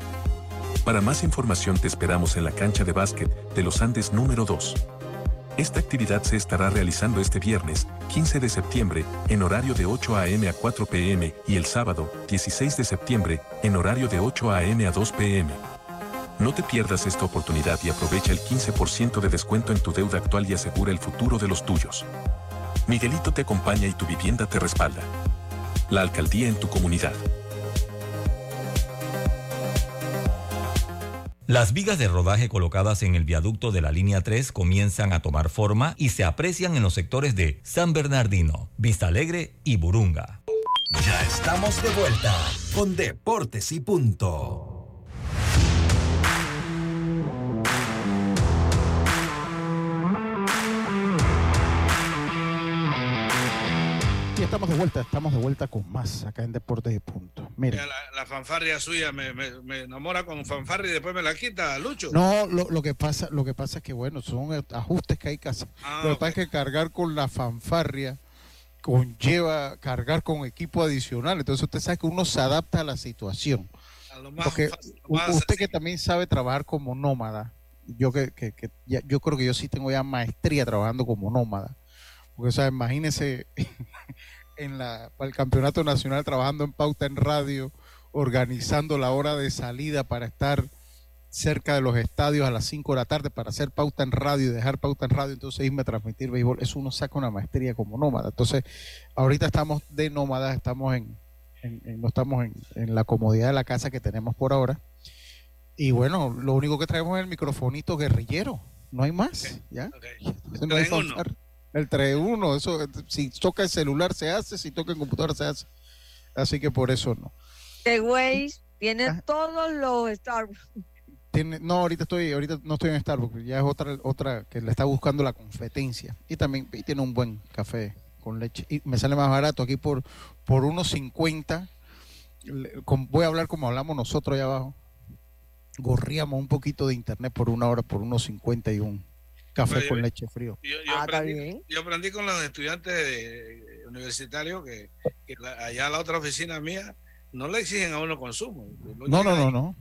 Para más información te esperamos en la cancha de básquet de los Andes número 2. Esta actividad se estará realizando este viernes, 15 de septiembre, en horario de 8 a.m. a 4 p.m. y el sábado, 16 de septiembre, en horario de 8 a.m. a 2 p.m. No te pierdas esta oportunidad y aprovecha el 15% de descuento en tu deuda actual y asegura el futuro de los tuyos. Miguelito te acompaña y tu vivienda te respalda la alcaldía en tu comunidad. Las vigas de rodaje colocadas en el viaducto de la línea 3 comienzan a tomar forma y se aprecian en los sectores de San Bernardino, Vista Alegre y Burunga. Ya estamos de vuelta con Deportes y Punto. Estamos de vuelta, estamos de vuelta con más acá en Deportes y Punto. Mira. La, fanfarria suya me, enamora con fanfarria y después me la quita, Lucho. No, lo, que pasa, lo que pasa es que bueno, son ajustes que hay que hacer. Ah, lo que pasa es que cargar con la fanfarria conlleva cargar con equipo adicional. Entonces usted sabe que uno se adapta a la situación. Porque usted que también sabe trabajar como nómada, yo que, que, yo creo que yo sí tengo ya maestría trabajando como nómada. Porque, o sea, imagínese (laughs) en la, para el campeonato nacional trabajando en pauta en radio, organizando la hora de salida para estar cerca de los estadios a las 5 de la tarde para hacer pauta en radio y dejar pauta en radio, entonces irme a transmitir béisbol. Eso uno saca una maestría como nómada. Entonces, ahorita estamos de nómada, estamos en, no estamos en, la comodidad de la casa que tenemos por ahora. Y bueno, lo único que traemos es el microfonito guerrillero. No hay más. ¿ya? No hay el 3-1, eso, si toca el celular se hace, si toca el computador se hace. Así que por eso no. The Waze tiene todos los Starbucks. Tiene, no, ahorita estoy, ahorita no estoy en Starbucks, ya es otra, otra que le está buscando la competencia. Y también tiene un buen café con leche. Y me sale más barato aquí por, por unos 50. Voy a hablar como hablamos nosotros allá abajo. Gorríamos un poquito de internet por una hora, por unos 51 Café con leche frío. Yo, ah, aprendí, con los estudiantes universitarios que, allá la otra oficina mía no le exigen a uno consumo. No, no, no, no.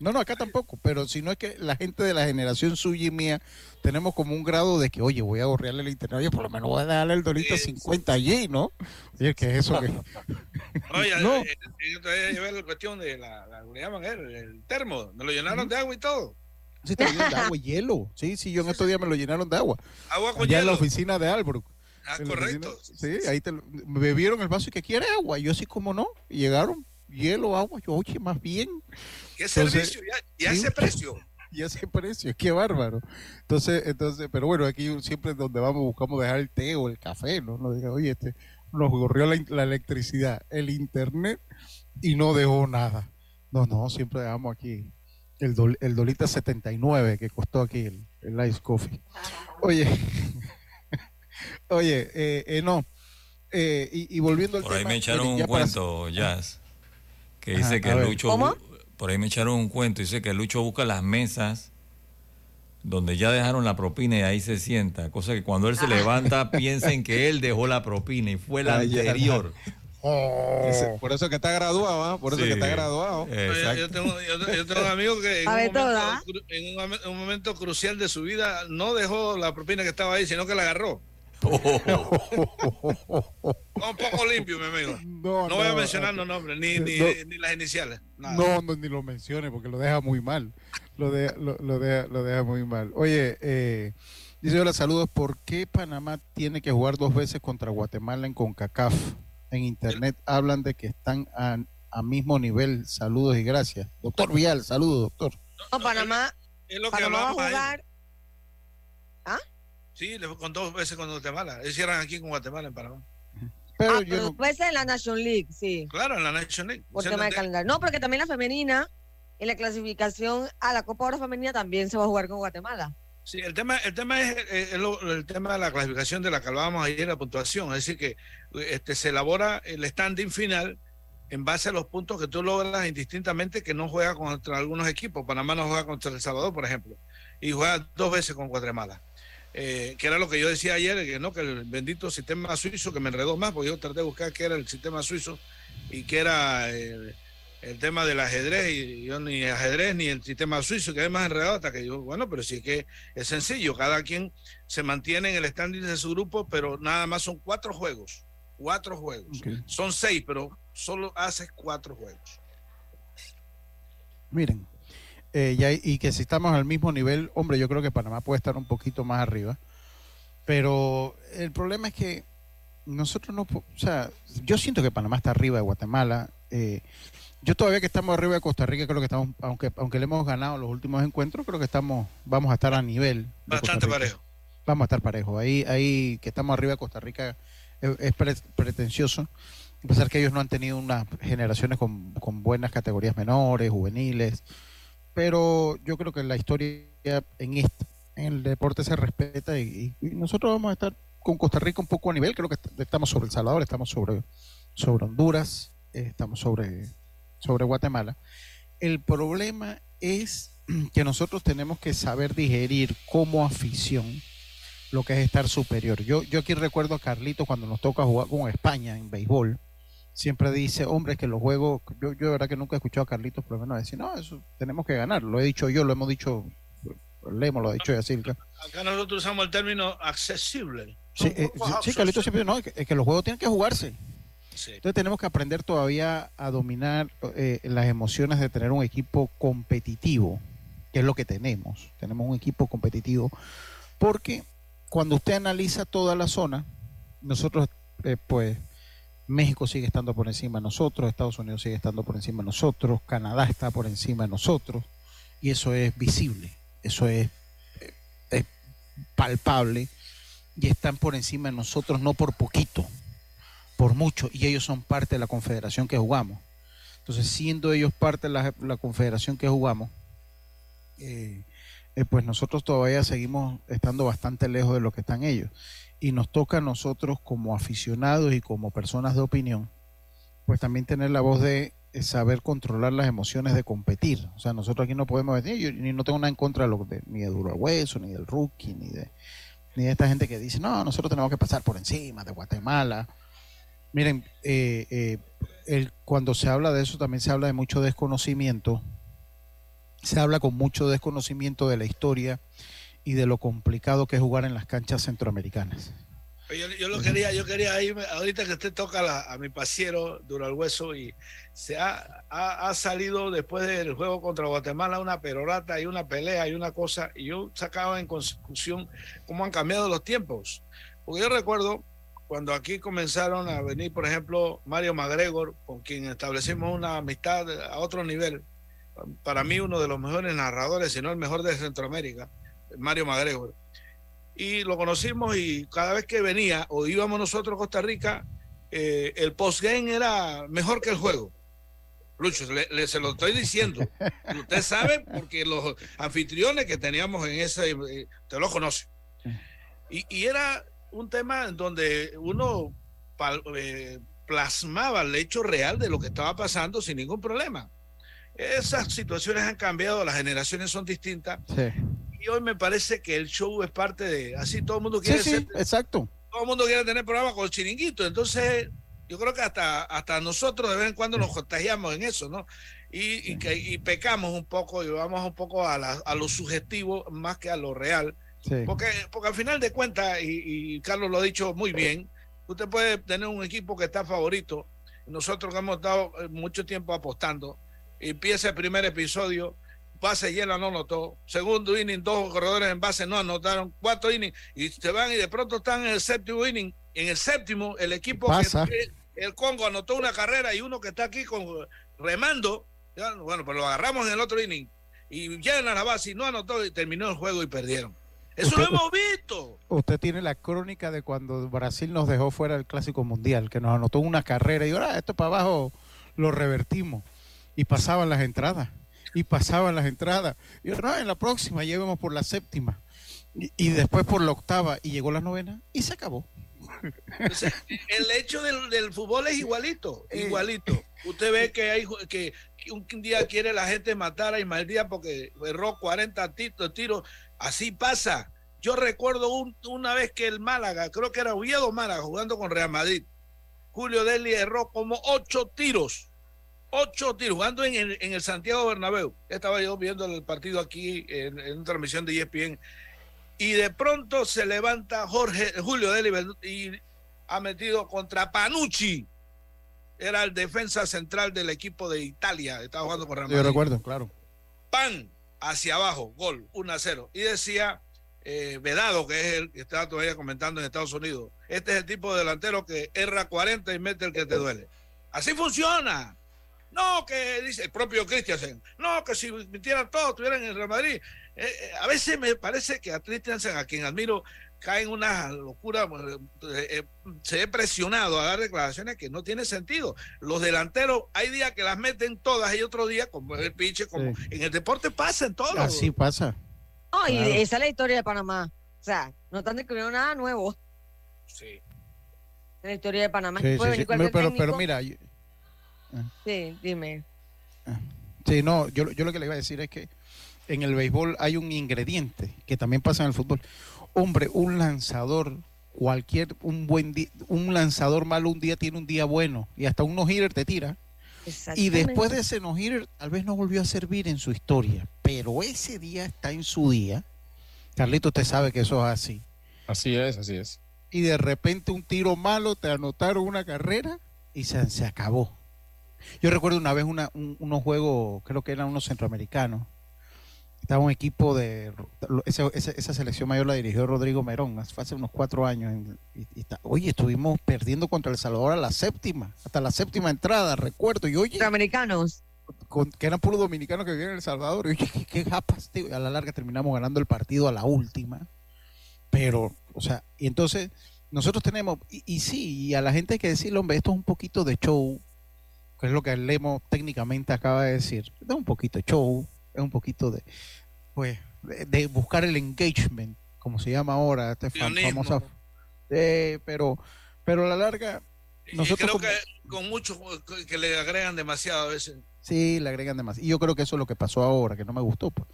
No, no, acá tampoco, pero si no es que la gente de la generación suya y mía tenemos como un grado de que, oye, voy a gorrearle el internet, oye, por lo menos voy a darle el dolito 50 allí, ¿no? Oye, ¿qué es eso? Que... (laughs) Oye, (laughs) No. eh, eh, yo todavía llevé la cuestión de la, la- ¿cómo le llaman? El, el termo, me lo llenaron de agua y todo. Sí, llenan de agua y hielo. Sí, sí, yo en estos días me lo llenaron de agua. Agua con Allá en la oficina de Albrook. Ah, correcto. oficina- sí, ahí te lo- me bebieron el vaso y que quiere agua. Yo así como no. Y llegaron hielo, agua. Yo, oye, más bien. ¿Qué Entonces, servicio? Ya, ya sí. ese precio. (laughs) Y ese precio, qué bárbaro. Entonces, entonces, pero bueno, aquí siempre donde vamos buscamos dejar el té o el café, ¿no? No diga, oye, este, nos corrió la, la electricidad, el internet y no dejó nada. No, no, siempre dejamos aquí el, dol- el dolita 79 que costó aquí el, el Ice Coffee. Oye, (laughs) oye, eh, eh, no. Eh, y, y volviendo al Por ahí me echaron miren, un ya para- cuento, Jazz, que Ajá, dice que. Lucho... ¿Cómo? Por ahí me echaron un cuento, dice que Lucho busca las mesas donde ya dejaron la propina y ahí se sienta, cosa que cuando él se levanta (laughs) piensen que él dejó la propina y fue la Ay, ya. Ese- por eso que está graduado, ¿ah? Por eso Sí, que está graduado. Oye, Yo, yo tengo, yo, yo tengo un amigo que en, un momento, toda. cru- en un, momen- un momento crucial de su vida no dejó la propina que estaba ahí, sino que la agarró. Un poco limpio, mi amigo. No, No, voy a mencionar los nombres, ni, ni, no. ni las iniciales. nada. No, no, ni lo mencione porque lo deja muy mal. Lo, de- lo, lo deja, lo deja muy mal. Oye, eh, dice hola, saludos. ¿Por qué Panamá tiene que jugar dos veces contra Guatemala en CONCACAF? En internet hablan de que están a, a mismo nivel. Saludos y gracias. Doctor Vial, saludos, doctor. No, Panamá, Es lo que Panamá va a jugar. ¿Ah? Sí, le- con dos veces con Guatemala. Hicieran aquí con Guatemala en Panamá. Pero Ah, pero puede ser en la National League, sí. Claro, en la Nation League. Por tema de le- calendario. No, porque también la femenina, en la clasificación a la Copa Oro Femenina también se va a jugar con Guatemala. Sí, el tema, el tema es, eh, el tema de la clasificación de la que hablábamos ayer, la puntuación. Es decir, que este, se elabora el standing final en base a los puntos que tú logras indistintamente que no juega contra algunos equipos. Panamá no juega contra El Salvador, por ejemplo, y juega dos veces con Guatemala. Eh, que era lo que yo decía ayer, que no, que el bendito sistema suizo, que me enredó más, porque yo traté de buscar qué era el sistema suizo y qué era eh, el tema del ajedrez, y yo ni ajedrez ni el sistema suizo, que es más enredado hasta que yo, bueno, pero sí es que es sencillo, cada quien se mantiene en el standing de su grupo, pero nada más son cuatro juegos, cuatro juegos. Son seis, pero solo haces cuatro juegos. Miren, eh, ya- y que si estamos al mismo nivel, hombre, yo creo que Panamá puede estar un poquito más arriba. Pero el problema es que nosotros no, o sea, yo siento que Panamá está arriba de Guatemala. eh, yo todavía que estamos arriba de Costa Rica, creo que estamos, aunque aunque le hemos ganado los últimos encuentros, creo que estamos, vamos a estar a nivel. Bastante parejo. Vamos a estar parejos. Ahí, ahí que estamos arriba de Costa Rica es, es pre- pretencioso. A pesar que ellos no han tenido unas generaciones con, con buenas categorías menores, juveniles. Pero yo creo que la historia en este, en el deporte se respeta y, y nosotros vamos a estar con Costa Rica un poco a nivel. Creo que est- estamos sobre El Salvador, estamos sobre, sobre Honduras, eh, estamos sobre, sobre Guatemala. El problema es (clears throat) que nosotros tenemos que saber digerir como afición lo que es estar superior. Yo, yo aquí recuerdo a Carlito cuando nos toca jugar con España en béisbol. Siempre dice, hombre, que los juegos, yo, yo de verdad que nunca he escuchado a Carlitos por lo menos decir, no, eso tenemos que ganar. Lo he dicho yo, lo hemos dicho, Lemo lo ha dicho Yacirca. Acá nosotros usamos el término accesible. Sí, eh, sí, Carlitos siempre no, es que, es que los juegos tienen que jugarse. Entonces tenemos que aprender todavía a dominar eh, las emociones de tener un equipo competitivo, que es lo que tenemos. Tenemos un equipo competitivo porque cuando usted analiza toda la zona, nosotros, eh, pues, México sigue estando por encima de nosotros, Estados Unidos sigue estando por encima de nosotros, Canadá está por encima de nosotros, y eso es visible, eso es, eh, es palpable, y están por encima de nosotros no por poquito, por mucho, y ellos son parte de la confederación que jugamos. Entonces, siendo ellos parte de la, confederación que jugamos, eh, eh, pues nosotros todavía seguimos estando bastante lejos de lo que están ellos. Y nos toca a nosotros como aficionados y como personas de opinión, pues también tener la voz de eh, saber controlar las emociones de competir. O sea, nosotros aquí no podemos decir, yo no tengo nada en contra de lo de, ni de Duro Hueso, ni del Rookie, ni de, ni de esta gente que dice, no, nosotros tenemos que pasar por encima de Guatemala. Miren, eh, eh, el, cuando se habla de eso también se habla de mucho desconocimiento. Se habla con mucho desconocimiento de la historia y de lo complicado que es jugar en las canchas centroamericanas. Yo, yo lo quería, yo quería irme, ahorita que usted toca la- a mi pasiero duro al hueso y se ha, ha, ha salido después del juego contra Guatemala una perorata y una pelea y una cosa, y yo sacaba en consecución cómo han cambiado los tiempos. Porque yo recuerdo cuando aquí comenzaron a venir, por ejemplo, Mario McGregor, con quien establecimos una amistad a otro nivel, para mí uno de los mejores narradores, si no el mejor de Centroamérica, Mario McGregor y lo conocimos y cada vez que venía o íbamos nosotros a Costa Rica, eh, el postgame era mejor que el juego. Lucho, le, le- se lo estoy diciendo. (laughs) Usted sabe porque los anfitriones que teníamos en ese, eh, te lo conoce. Y, y era un tema en donde uno eh, plasmaba el hecho real de lo que estaba pasando sin ningún problema. Esas situaciones han cambiado, las generaciones son distintas. Sí, y hoy me parece que el show es parte de así todo el mundo quiere sí, ser- sí, exacto. todo el mundo quiere tener programa con chiringuito. Entonces yo creo que hasta hasta nosotros de vez en cuando nos contagiamos en eso no y, y, que- y pecamos un poco y vamos un poco a, la- a lo sugestivo más que a lo real Sí. porque porque al final de cuentas y, y Carlos lo ha dicho muy bien usted puede tener un equipo que está favorito nosotros que hemos estado eh, mucho tiempo apostando empieza el primer episodio base llena no anotó, segundo inning, dos corredores en base no anotaron, cuatro innings y se van y de pronto están en el séptimo inning. En el séptimo, el equipo Pasa. que el Congo anotó una carrera y uno que está aquí con remando, bueno, pues lo agarramos en el otro inning y llenan la base y no anotó y terminó el juego y perdieron. Eso lo hemos visto. Usted tiene la crónica de cuando Brasil nos dejó fuera del Clásico Mundial, que nos anotó una carrera y ahora esto para abajo lo revertimos. Y pasaban las entradas, y pasaban las entradas. Y ahora, no, en la próxima llevemos por la séptima, y, y después por la octava, y llegó la novena, y se acabó. O sea, el hecho del, del fútbol es igualito, (laughs) igualito. Usted ve que hay que, un día quiere la gente matar a Ismael Díaz porque erró 40 ti- tiros. Así pasa. Yo recuerdo un- una vez que el Málaga, creo que era Oviedo Málaga, jugando con Real Madrid, Julio Deli erró como ocho tiros. Ocho tiros, jugando en el, en el Santiago Bernabéu. Estaba yo viendo el partido aquí en, en una transmisión de ESPN y de pronto se levanta Jorge Julio Deli y ha metido contra Panucci. Era el defensa central del equipo de Italia, estaba jugando con Real Yo Madrid. recuerdo, claro. Pan hacia abajo, gol, 1 a 0. Y decía eh, Vedado, que es el que estaba todavía comentando en Estados Unidos, este es el tipo de delantero que erra 40 y mete el que te duele. Así funciona. No, que dice el propio Christiansen, no, que si metieran todos, estuvieran en Real Madrid. Eh, eh, a veces me parece que a Christiansen, a quien admiro, cae en una locura, eh, eh, se ve presionado a dar declaraciones que no tiene sentido. Los delanteros, hay días que las meten todas y otro día, como el pinche, como en el deporte pasa en todo. Así pasa. No, y Claro. esa es la historia de Panamá. O sea, no están descubriendo nada nuevo Sí. la historia de Panamá. Sí, Puede sí, Pero, pero técnico. mira, yo- Sí, dime. Sí, no, yo, yo lo que le iba a decir es que en el béisbol hay un ingrediente que también pasa en el fútbol. Hombre, un lanzador, cualquier, un buen día, un lanzador malo un día tiene un día bueno y hasta un no-hitter te tira. Y después de ese no-hitter tal vez no volvió a servir en su historia, pero ese día está en su día. Carlito, usted sabe que eso es así. Así es, así es. Y de repente un tiro malo, te anotaron una carrera y se, se acabó. Yo recuerdo una vez una, un- unos juegos, creo que eran unos centroamericanos. Estaba un equipo de. ese- ese- esa selección mayor la dirigió Rodrigo Merón hace unos cuatro años. en- y- y está- oye, estuvimos perdiendo contra El Salvador a la séptima, hasta la séptima entrada, recuerdo. Y oye. Centroamericanos. Con, que eran puros dominicanos que vivían en El Salvador. Y oye, qué, japas, tío. A la larga terminamos ganando el partido a la última. Pero, o sea, y entonces nosotros tenemos, y, y sí, y a la gente hay que decirle, hombre, esto es un poquito de show, que es lo que Lemo técnicamente acaba de decir. Es un poquito de show, es un poquito de, pues, de, de buscar el engagement, como se llama ahora, este Sionismo. famosa. Eh, pero, pero a la larga, nosotros creo que con muchos que le agregan demasiado a veces. Sí, le agregan demás. Y yo creo que eso es lo que pasó ahora, que no me gustó. pues.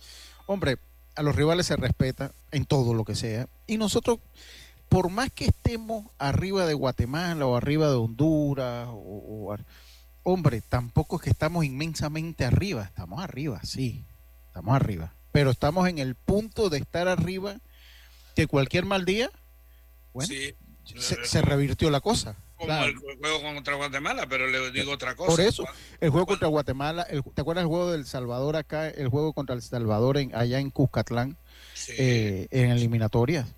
Hombre, a los rivales se respeta en todo lo que sea. Y nosotros, por más que estemos arriba de Guatemala o arriba de Honduras, o, hombre, tampoco es que estamos inmensamente arriba, estamos arriba, sí, estamos arriba, pero estamos en el punto de estar arriba que cualquier mal día, bueno, se, se revirtió la cosa. Como Claro. el juego contra Guatemala, pero le digo otra cosa. Por eso, el juego contra Guatemala, el- ¿te acuerdas el juego del Salvador acá, el juego contra El Salvador en, allá en Cuscatlán, eh, en eliminatorias?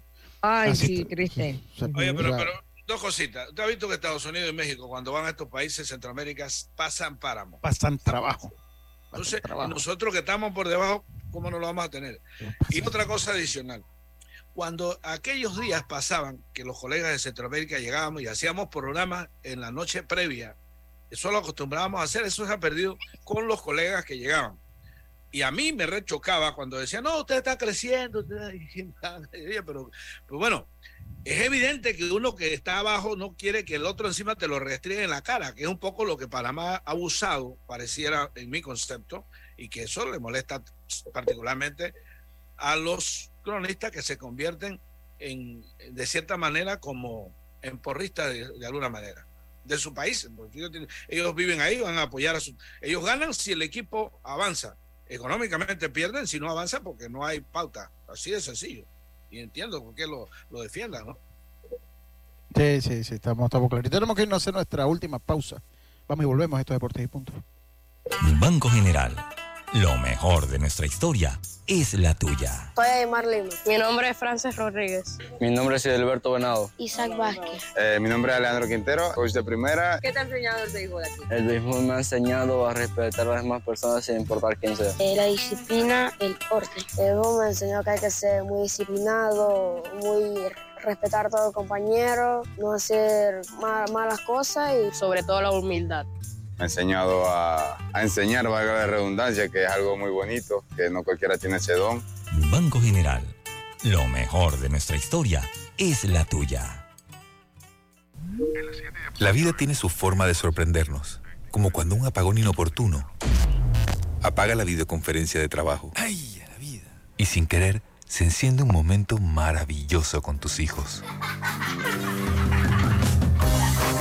Ay, Así sí, triste. Oye, pero, dos cositas. Usted ha visto que Estados Unidos y México, cuando van a estos países Centroamérica, pasan páramo. pasan trabajo. Entonces, nosotros que estamos por debajo, ¿cómo no lo vamos a tener? Y otra cosa adicional. Cuando aquellos días pasaban, que los colegas de Centroamérica llegábamos y hacíamos programas en la noche previa, eso lo acostumbrábamos a hacer, eso se ha perdido con los colegas que llegaban. Y a mí me rechocaba cuando decían, no, usted está creciendo, (laughs) pero, pero bueno, es evidente que uno que está abajo no quiere que el otro encima te lo restringe en la cara, que es un poco lo que Panamá ha abusado, pareciera en mi concepto, y que eso le molesta particularmente a los cronistas que se convierten en, de cierta manera, como en porristas de, de alguna manera, de su país. porque ellos, tienen- ellos viven ahí, van a apoyar a su... Ellos ganan si el equipo avanza. Económicamente pierden si no avanza porque no hay pauta. Así de sencillo. Y entiendo por qué lo, lo defiendan, ¿no? Sí, sí, sí, estamos, estamos claros. Y tenemos que irnos a hacer nuestra última pausa. Vamos y volvemos a estos deportes y punto. Banco General. Lo mejor de nuestra historia es la tuya. Soy Aymar Lima. Mi nombre es Frances Rodríguez. Mi nombre es Alberto Venado. Isaac Vázquez. Eh, mi nombre es Alejandro Quintero, coach de primera. ¿Qué te ha enseñado el béisbol aquí? El béisbol me ha enseñado a respetar a las demás personas sin importar quién sea. Eh, la disciplina, el porte. El béisbol me enseñó que hay que ser muy disciplinado, muy respetar a todos los compañeros, no hacer ma- malas cosas y sobre todo la humildad. Me ha enseñado a, a enseñar, valga la redundancia, que es algo muy bonito, que no cualquiera tiene ese don. Banco General. Lo mejor de nuestra historia es la tuya. La vida tiene su forma de sorprendernos, como cuando un apagón inoportuno apaga la videoconferencia de trabajo. ¡Ay, la vida! Y sin querer, se enciende un momento maravilloso con tus hijos.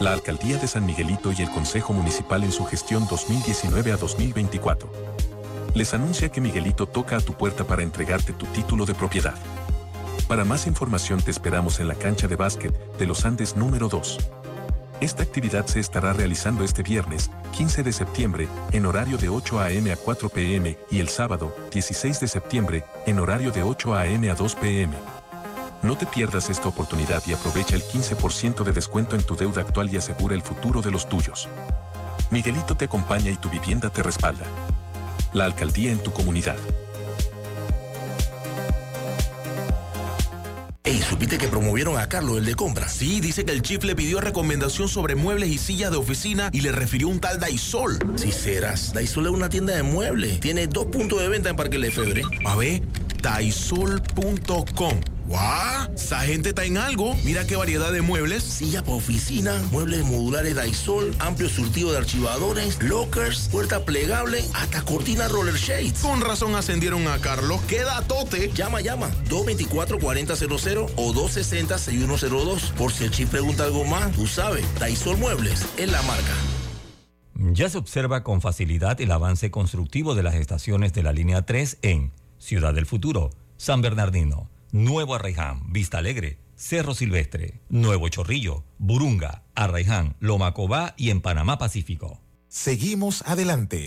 La Alcaldía de San Miguelito y el Consejo Municipal en su gestión 2019 a 2024 les anuncia que Miguelito toca a tu puerta para entregarte tu título de propiedad. Para más información te esperamos en la cancha de básquet de los Andes número 2. Esta actividad se estará realizando este viernes, 15 de septiembre, en horario de 8 a.m. a 4 p.m. y el sábado, 16 de septiembre, en horario de 8 a.m. a 2 p.m. No te pierdas esta oportunidad y aprovecha el 15% de descuento en tu deuda actual y asegura el futuro de los tuyos. Miguelito te acompaña y tu vivienda te respalda. La alcaldía en tu comunidad. Ey, ¿supiste que promovieron a Carlos, el de compras? Sí, dice que el chief le pidió recomendación sobre muebles y sillas de oficina y le refirió un tal Daisol. Si serás, Daisol es una tienda de muebles. Tiene dos puntos de venta en Parque Lefebvre. A ver, daisol.com. ¡Guau! Esa gente está en algo. Mira qué variedad de muebles. Silla para oficina, muebles modulares Daisol, amplio surtido de archivadores, lockers, puerta plegable, hasta cortina roller shades. Con razón ascendieron a Carlos. ¡Queda tote! Llama, llama. 224-4000 o 260-6102. Por si el chip pregunta algo más, tú sabes, Daisol Muebles es la marca. Ya se observa con facilidad el avance constructivo de las estaciones de la línea 3 en Ciudad del Futuro, San Bernardino, Nuevo Arraiján, Vista Alegre, Cerro Silvestre, Nuevo Chorrillo, Burunga, Arraiján, Lomacobá y en Panamá Pacífico. Seguimos adelante.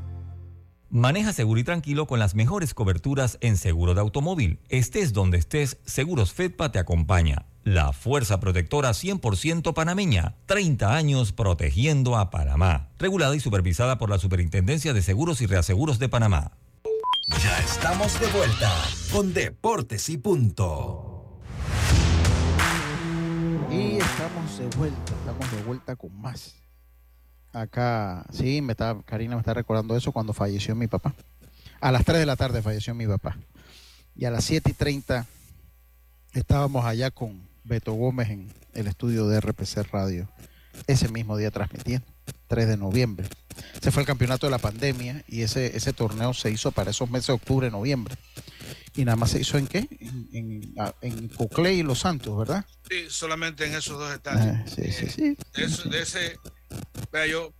Maneja seguro y tranquilo con las mejores coberturas en seguro de automóvil. Estés donde estés, Seguros Fedpa te acompaña. La fuerza protectora 100% panameña. 30 años protegiendo a Panamá. Regulada y supervisada por la Superintendencia de Seguros y Reaseguros de Panamá. Ya estamos de vuelta con Deportes y Punto. Y estamos de vuelta, estamos de vuelta con más. Acá, sí, me está, Karina me está recordando eso cuando falleció mi papá. A las 3 de la tarde falleció mi papá. Y a las 7 y 30 estábamos allá con Beto Gómez en el estudio de RPC Radio. Ese mismo día transmitiendo, 3 de noviembre. Se fue el campeonato de la pandemia y ese, ese torneo se hizo para esos meses de octubre, noviembre. Y nada más se hizo en qué? En, en, a- en Coclé y Los Santos, ¿verdad? Sí, solamente en esos dos estadios. Ah, sí, sí, sí. De, eso- de ese, vea, yo,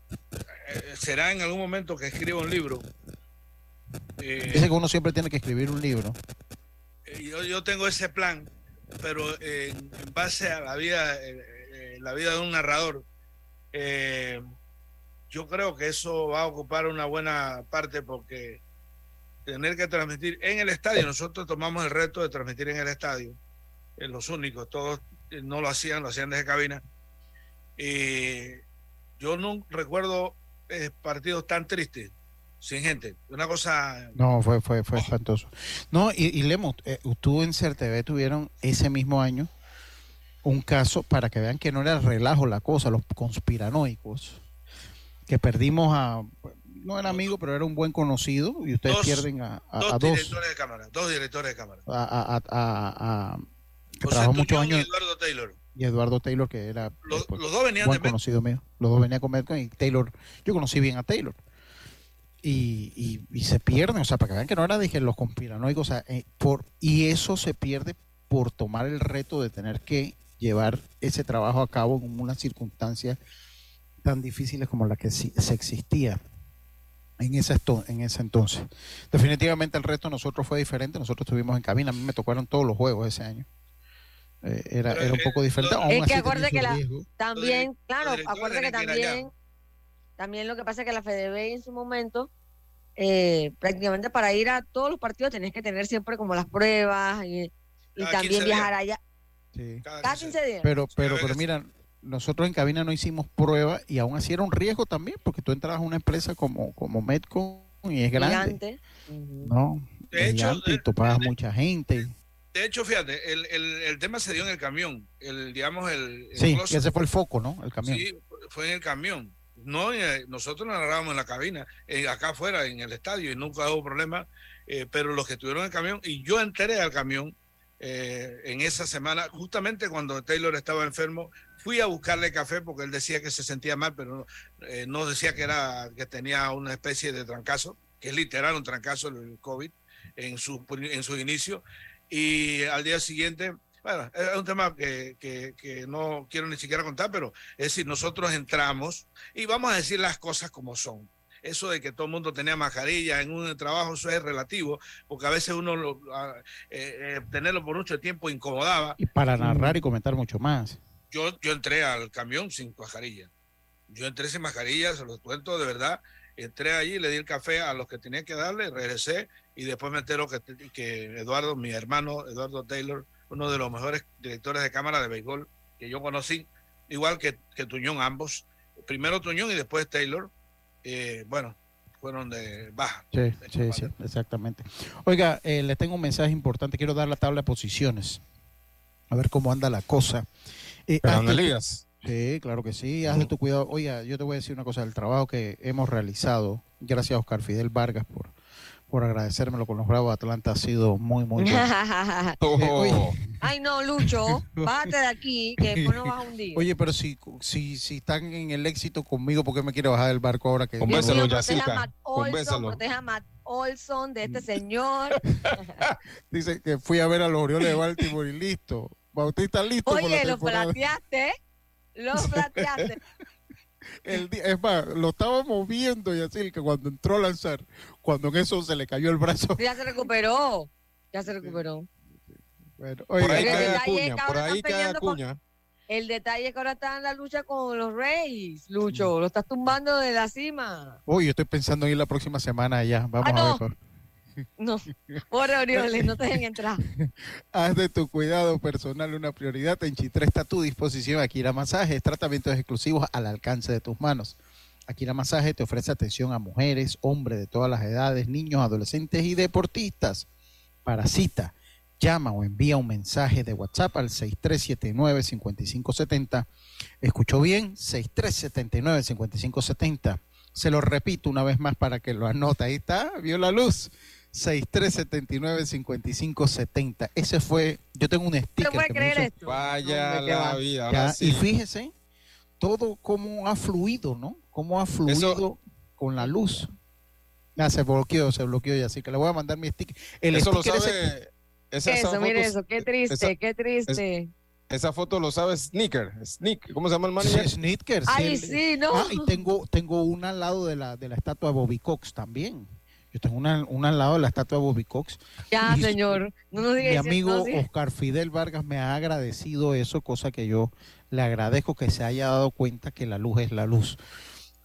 eh, será en algún momento que escriba un libro. Eh, Dice que uno siempre tiene que escribir un libro. eh, yo, yo tengo ese plan, pero eh, en, base a la vida, eh, la vida de un narrador, yo creo que eso va a ocupar una buena parte porque tener que transmitir en el estadio, nosotros tomamos el reto de transmitir en el estadio, los únicos, todos no lo hacían, lo hacían desde cabina. Yo no recuerdo eh, partidos tan tristes, sin gente, una cosa No, fue, fue, fue espantoso. No, y, y Lemo, eh, tú en CERTV tuvieron ese mismo año un caso para que vean que no era relajo la cosa, los conspiranoicos, que perdimos a, no era amigo, pero era un buen conocido, y ustedes Dos- pierden a, a- dos a dos, directores de cámara, dos directores de cámara. a, a- a- que trabajó muchos años, Eduardo Taylor. Y Eduardo Taylor, que era Los, eh, pues, los dos venían buen de conocido mío. Los dos venían con Metcon y Taylor, yo conocí bien a Taylor. Y, y, y se pierden, o sea, para que vean que no era, dije, los conspiranoicos, o sea, eh, por, y eso se pierde por tomar el reto de tener que llevar ese trabajo a cabo en unas circunstancias tan difíciles como la que se existía en ese, en ese entonces. Definitivamente el reto de nosotros fue diferente, nosotros estuvimos en cabina, a mí me tocaron todos los juegos ese año. Eh, era, era un poco diferente. aún Es que tenía que la, también, claro, acuérdate que también, también lo que pasa es que la FEDB en su momento, eh, prácticamente para ir a todos los partidos tenés que tener siempre como las pruebas y, y también 15 viajar días. allá. Sí. Cada 15 días. Pero, pero, pero mira, nosotros en cabina no hicimos prueba y aún así era un riesgo también, porque tú entras a una empresa como, como Medco y es grande, Gigante. ¿no? De hecho, y topas mucha gente. De hecho, fíjate, el, el, el tema se dio en el camión. El, digamos, el, el Sí, ese fue el foco, ¿no? El camión. Sí, fue en el camión. No, eh, nosotros nos narrábamos en la cabina, eh, acá afuera, en el estadio, y nunca hubo problema. eh, pero los que estuvieron en el camión, y yo entré al camión eh, en esa semana, justamente cuando Taylor estaba enfermo, fui a buscarle café porque él decía que se sentía mal, pero no, eh, no decía que era que tenía una especie de trancazo, que es literal un trancazo el COVID en su en su inicio. Y al día siguiente, bueno, es un tema que, que, que no quiero ni siquiera contar, pero es decir, nosotros entramos y vamos a decir las cosas como son. Eso de que todo el mundo tenía mascarilla en un trabajo, eso es relativo, porque a veces uno lo, eh, eh, tenerlo por mucho tiempo incomodaba. Y para narrar y comentar mucho más. Yo, yo entré al camión sin mascarilla. Yo entré sin mascarilla, se los cuento de verdad. Entré allí, le di el café a los que tenía que darle, regresé y después me entero que, que Eduardo, mi hermano Eduardo Taylor, uno de los mejores directores de cámara de béisbol que yo conocí, igual que, que Tuñón, ambos. Primero Tuñón y después Taylor. eh, bueno, fueron de baja. Sí, sí, sí, exactamente. Oiga, eh, le tengo un mensaje importante. Quiero dar la tabla de posiciones. A ver cómo anda la cosa. Eh, Fernando hazte- Elías. Sí, claro que sí. Hazle tu cuidado. Oiga, yo te voy a decir una cosa. El trabajo que hemos realizado, gracias a Oscar Fidel Vargas por, por agradecérmelo con los Bravos de Atlanta. Ha sido muy, muy bueno. (laughs) Oh. Ay, no, Lucho, bájate de aquí, que después no vas a hundir. Oye, pero si, si, si están en el éxito conmigo, ¿por qué me quiere bajar del barco ahora? que Convénselo, Proteja a Matt Olson, proteja a Matt Olson de este señor. (laughs) Dice que fui a ver a los Orioles de Baltimore y listo. Bautista listo. Oye, lo plateaste, lo (laughs) plateaste. El día, es más, lo estaba moviendo y así que cuando entró a lanzar, cuando en eso se le cayó el brazo. (laughs) Ya se recuperó, ya se recuperó. Bueno, por oiga, ahí el cae detalle Acuña, por ahora ahí cae Acuña. El detalle es que ahora está en la lucha con los Reyes, Lucho. Lo estás tumbando de la cima. Oye, estoy pensando en ir la próxima semana allá. Vamos Ah, a no. ver. No, (laughs) por Orioles, no te dejen entrar. (laughs) Haz de tu cuidado personal una prioridad. En Chitré está a tu disposición. Akira Masajes, tratamientos exclusivos al alcance de tus manos. Akira Masaje te ofrece atención a mujeres, hombres de todas las edades, niños, adolescentes y deportistas. Para cita, llama o envía un mensaje de WhatsApp al 6379-5570. ¿Escuchó bien? 6379-5570. Se lo repito una vez más para que lo anote. Ahí está, vio la luz. 6379-5570. Ese fue, yo tengo un sticker. puede que me creer hizo- esto? Vaya qué la vida. Ya, sí. Y fíjese todo cómo ha fluido, ¿no? Cómo ha fluido con la luz. Ya se bloqueó, se bloqueó ya, así que le voy a mandar mi sticker. El Eso lo sabe. ese- esa- esa eso, mire foto- eso, qué triste, esa- qué triste. Esa foto lo sabe Sneaker. Sneak, ¿cómo se llama el manager? Sí, Snickers. Ay, el- sí, no. Ah, y tengo, tengo una al lado de la, de la estatua de Bobby Cox también. Yo tengo una, una al lado de la estatua de Bobby Cox. Ya, Y señor. No nos diga Mi amigo no, sí. Oscar Fidel Vargas me ha agradecido eso, cosa que yo le agradezco que se haya dado cuenta que la luz es la luz.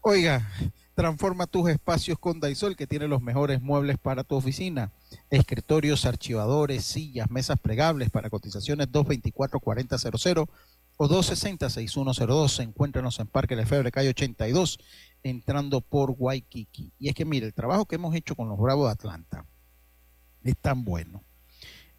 Oiga, transforma tus espacios con Daisol, que tiene los mejores muebles para tu oficina. Escritorios, archivadores, sillas, mesas plegables para cotizaciones 224-4000 o 260-6102. Encuéntranos en Parque Lefebvre, calle 82, entrando por Waikiki. Y es que mire, el trabajo que hemos hecho con los Bravos de Atlanta es tan bueno,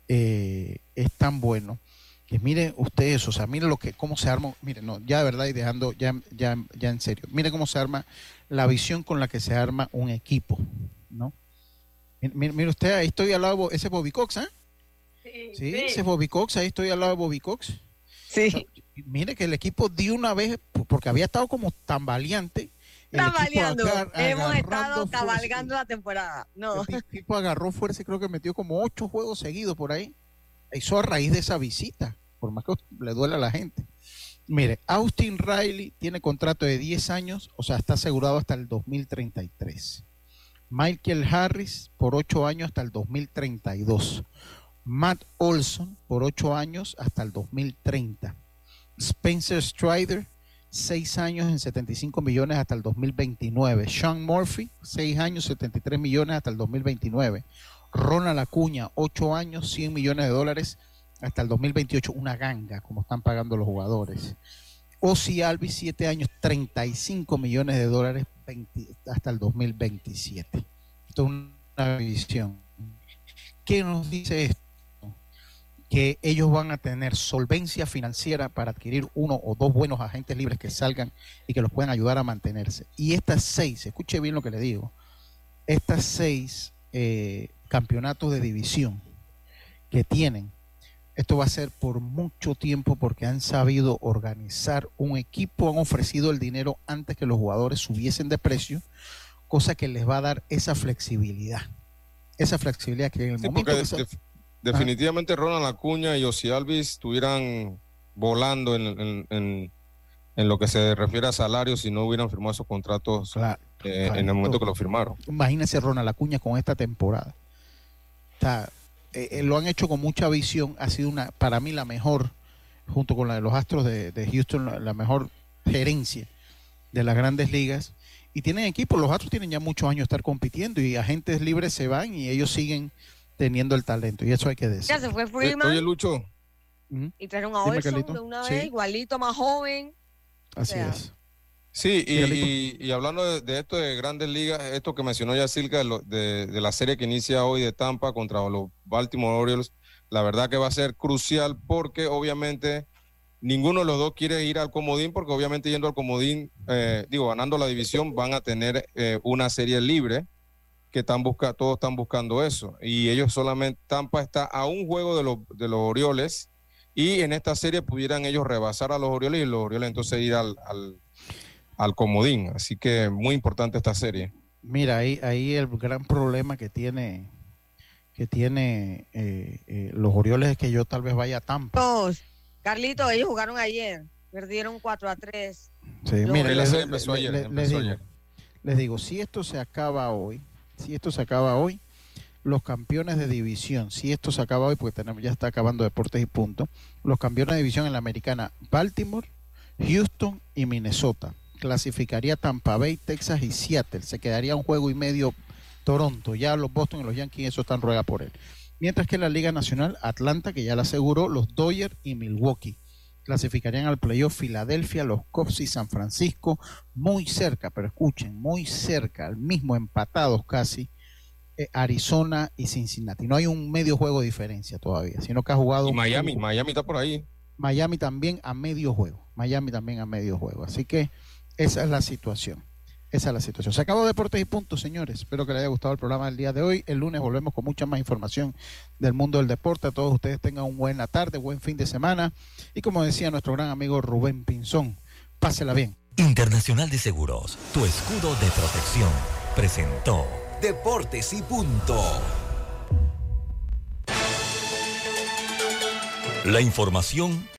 eh, es tan bueno que miren ustedes, o sea, miren lo que, cómo se arma, miren, no, ya de verdad y dejando, ya, ya, ya en serio, miren cómo se arma la visión con la que se arma un equipo, ¿no? Mire, mire- mire usted, ahí estoy al lado, de ese es Bobby Cox, ¿ah? Sí, ese es Bobby Cox, ahí estoy al lado de Bobby Cox. Sí. Mire que el equipo de una vez, porque había estado como tan valiente. equipo Tambaleando. Hemos estado fuerza. cabalgando la temporada. No. El tipo agarró fuerza y creo que metió como ocho juegos seguidos por ahí. Eso a raíz de esa visita, por más que le duele a la gente. Mire, Austin Riley tiene contrato de 10 años, o sea, está asegurado hasta el 2033. Michael Harris por 8 años hasta el 2032. Matt Olson por 8 años hasta el 2030. Spencer Strider, 6 años en 75 millones hasta el 2029. Sean Murphy, 6 años, 73 millones hasta el 2029. Ronald Acuña, 8 años, 100 millones de dólares hasta el 2028. Una ganga, como están pagando los jugadores. Ozzy Alvis, 7 años, 35 millones de dólares 20 hasta el 2027. Esto es una visión. ¿Qué nos dice esto? que ellos van a tener solvencia financiera para adquirir uno o dos buenos agentes libres que salgan y que los puedan ayudar a mantenerse. Y estas seis, escuche bien lo que le digo, estas seis eh, campeonatos de división que tienen, esto va a ser por mucho tiempo porque han sabido organizar un equipo, han ofrecido el dinero antes que los jugadores subiesen de precio, cosa que les va a dar esa flexibilidad. Esa flexibilidad que en el Sí, momento se- definitivamente Ronald Acuña y Ozzy Alvis estuvieran volando en, en- en- en lo que se refiere a salarios si no hubieran firmado esos contratos eh, en el momento que lo firmaron. Imagínese Ronald Acuña con esta temporada. O sea, eh, eh, lo han hecho con mucha visión. Ha sido una, para mí la mejor, junto con la de los Astros de, de Houston, la, la mejor gerencia de las grandes ligas. Y tienen equipo, los Astros tienen ya muchos años de estar compitiendo y agentes libres se van y ellos siguen teniendo el talento. Y eso hay que decir. Ya se fue Freeman Oye, Lucho, y trajeron a Dime, Olson Carlito. de una Sí. vez, igualito, más joven. Así sea, es. Sí, y, y- y hablando de, de esto de grandes ligas, esto que mencionó ya Silca, de, de- de la serie que inicia hoy de Tampa contra los Baltimore Orioles, la verdad que va a ser crucial porque obviamente ninguno de los dos quiere ir al comodín, porque obviamente yendo al comodín, eh, digo, ganando la división, van a tener eh, una serie libre que están busca, todos están buscando eso. Y ellos solamente, Tampa está a un juego de los, de los Orioles y en esta serie pudieran ellos rebasar a los Orioles y los Orioles entonces ir al, al, al comodín. Así que muy importante esta serie. Mira, ahí, ahí el gran problema que tiene que tiene eh, eh, los Orioles es que yo tal vez vaya a Tampa. Carlitos, Carlito, ellos jugaron ayer, perdieron 4 a 3. Sí, les, empezó les- ayer, les- empezó les digo, ayer. les digo, si esto se acaba hoy, si esto se acaba hoy, los campeones de división, si esto se acaba hoy, porque tenemos, ya está acabando deportes y punto, los campeones de división en la americana, Baltimore, Houston y Minnesota. Clasificaría Tampa Bay, Texas y Seattle. Se quedaría un juego y medio Toronto. Ya los Boston y los Yankees, eso están ruega por él. Mientras que en la Liga Nacional, Atlanta, que ya la aseguró, los Dodgers y Milwaukee. Clasificarían al playoff Filadelfia, los Cubs y San Francisco, muy cerca, pero escuchen, muy cerca, al mismo empatados casi, eh, Arizona y Cincinnati. No hay un medio juego de diferencia todavía, sino que ha jugado Y Miami, un- Miami está por ahí. Miami también a medio juego. Miami también a medio juego. Así que esa es la situación. Esa es la situación. Se acabó Deportes y Puntos, señores. Espero que les haya gustado el programa del día de hoy. El lunes volvemos con mucha más información del mundo del deporte. A todos ustedes tengan una buena tarde, buen fin de semana. Y como decía nuestro gran amigo Rubén Pinzón, pásela bien. Internacional de Seguros, tu escudo de protección, presentó Deportes y punto. la información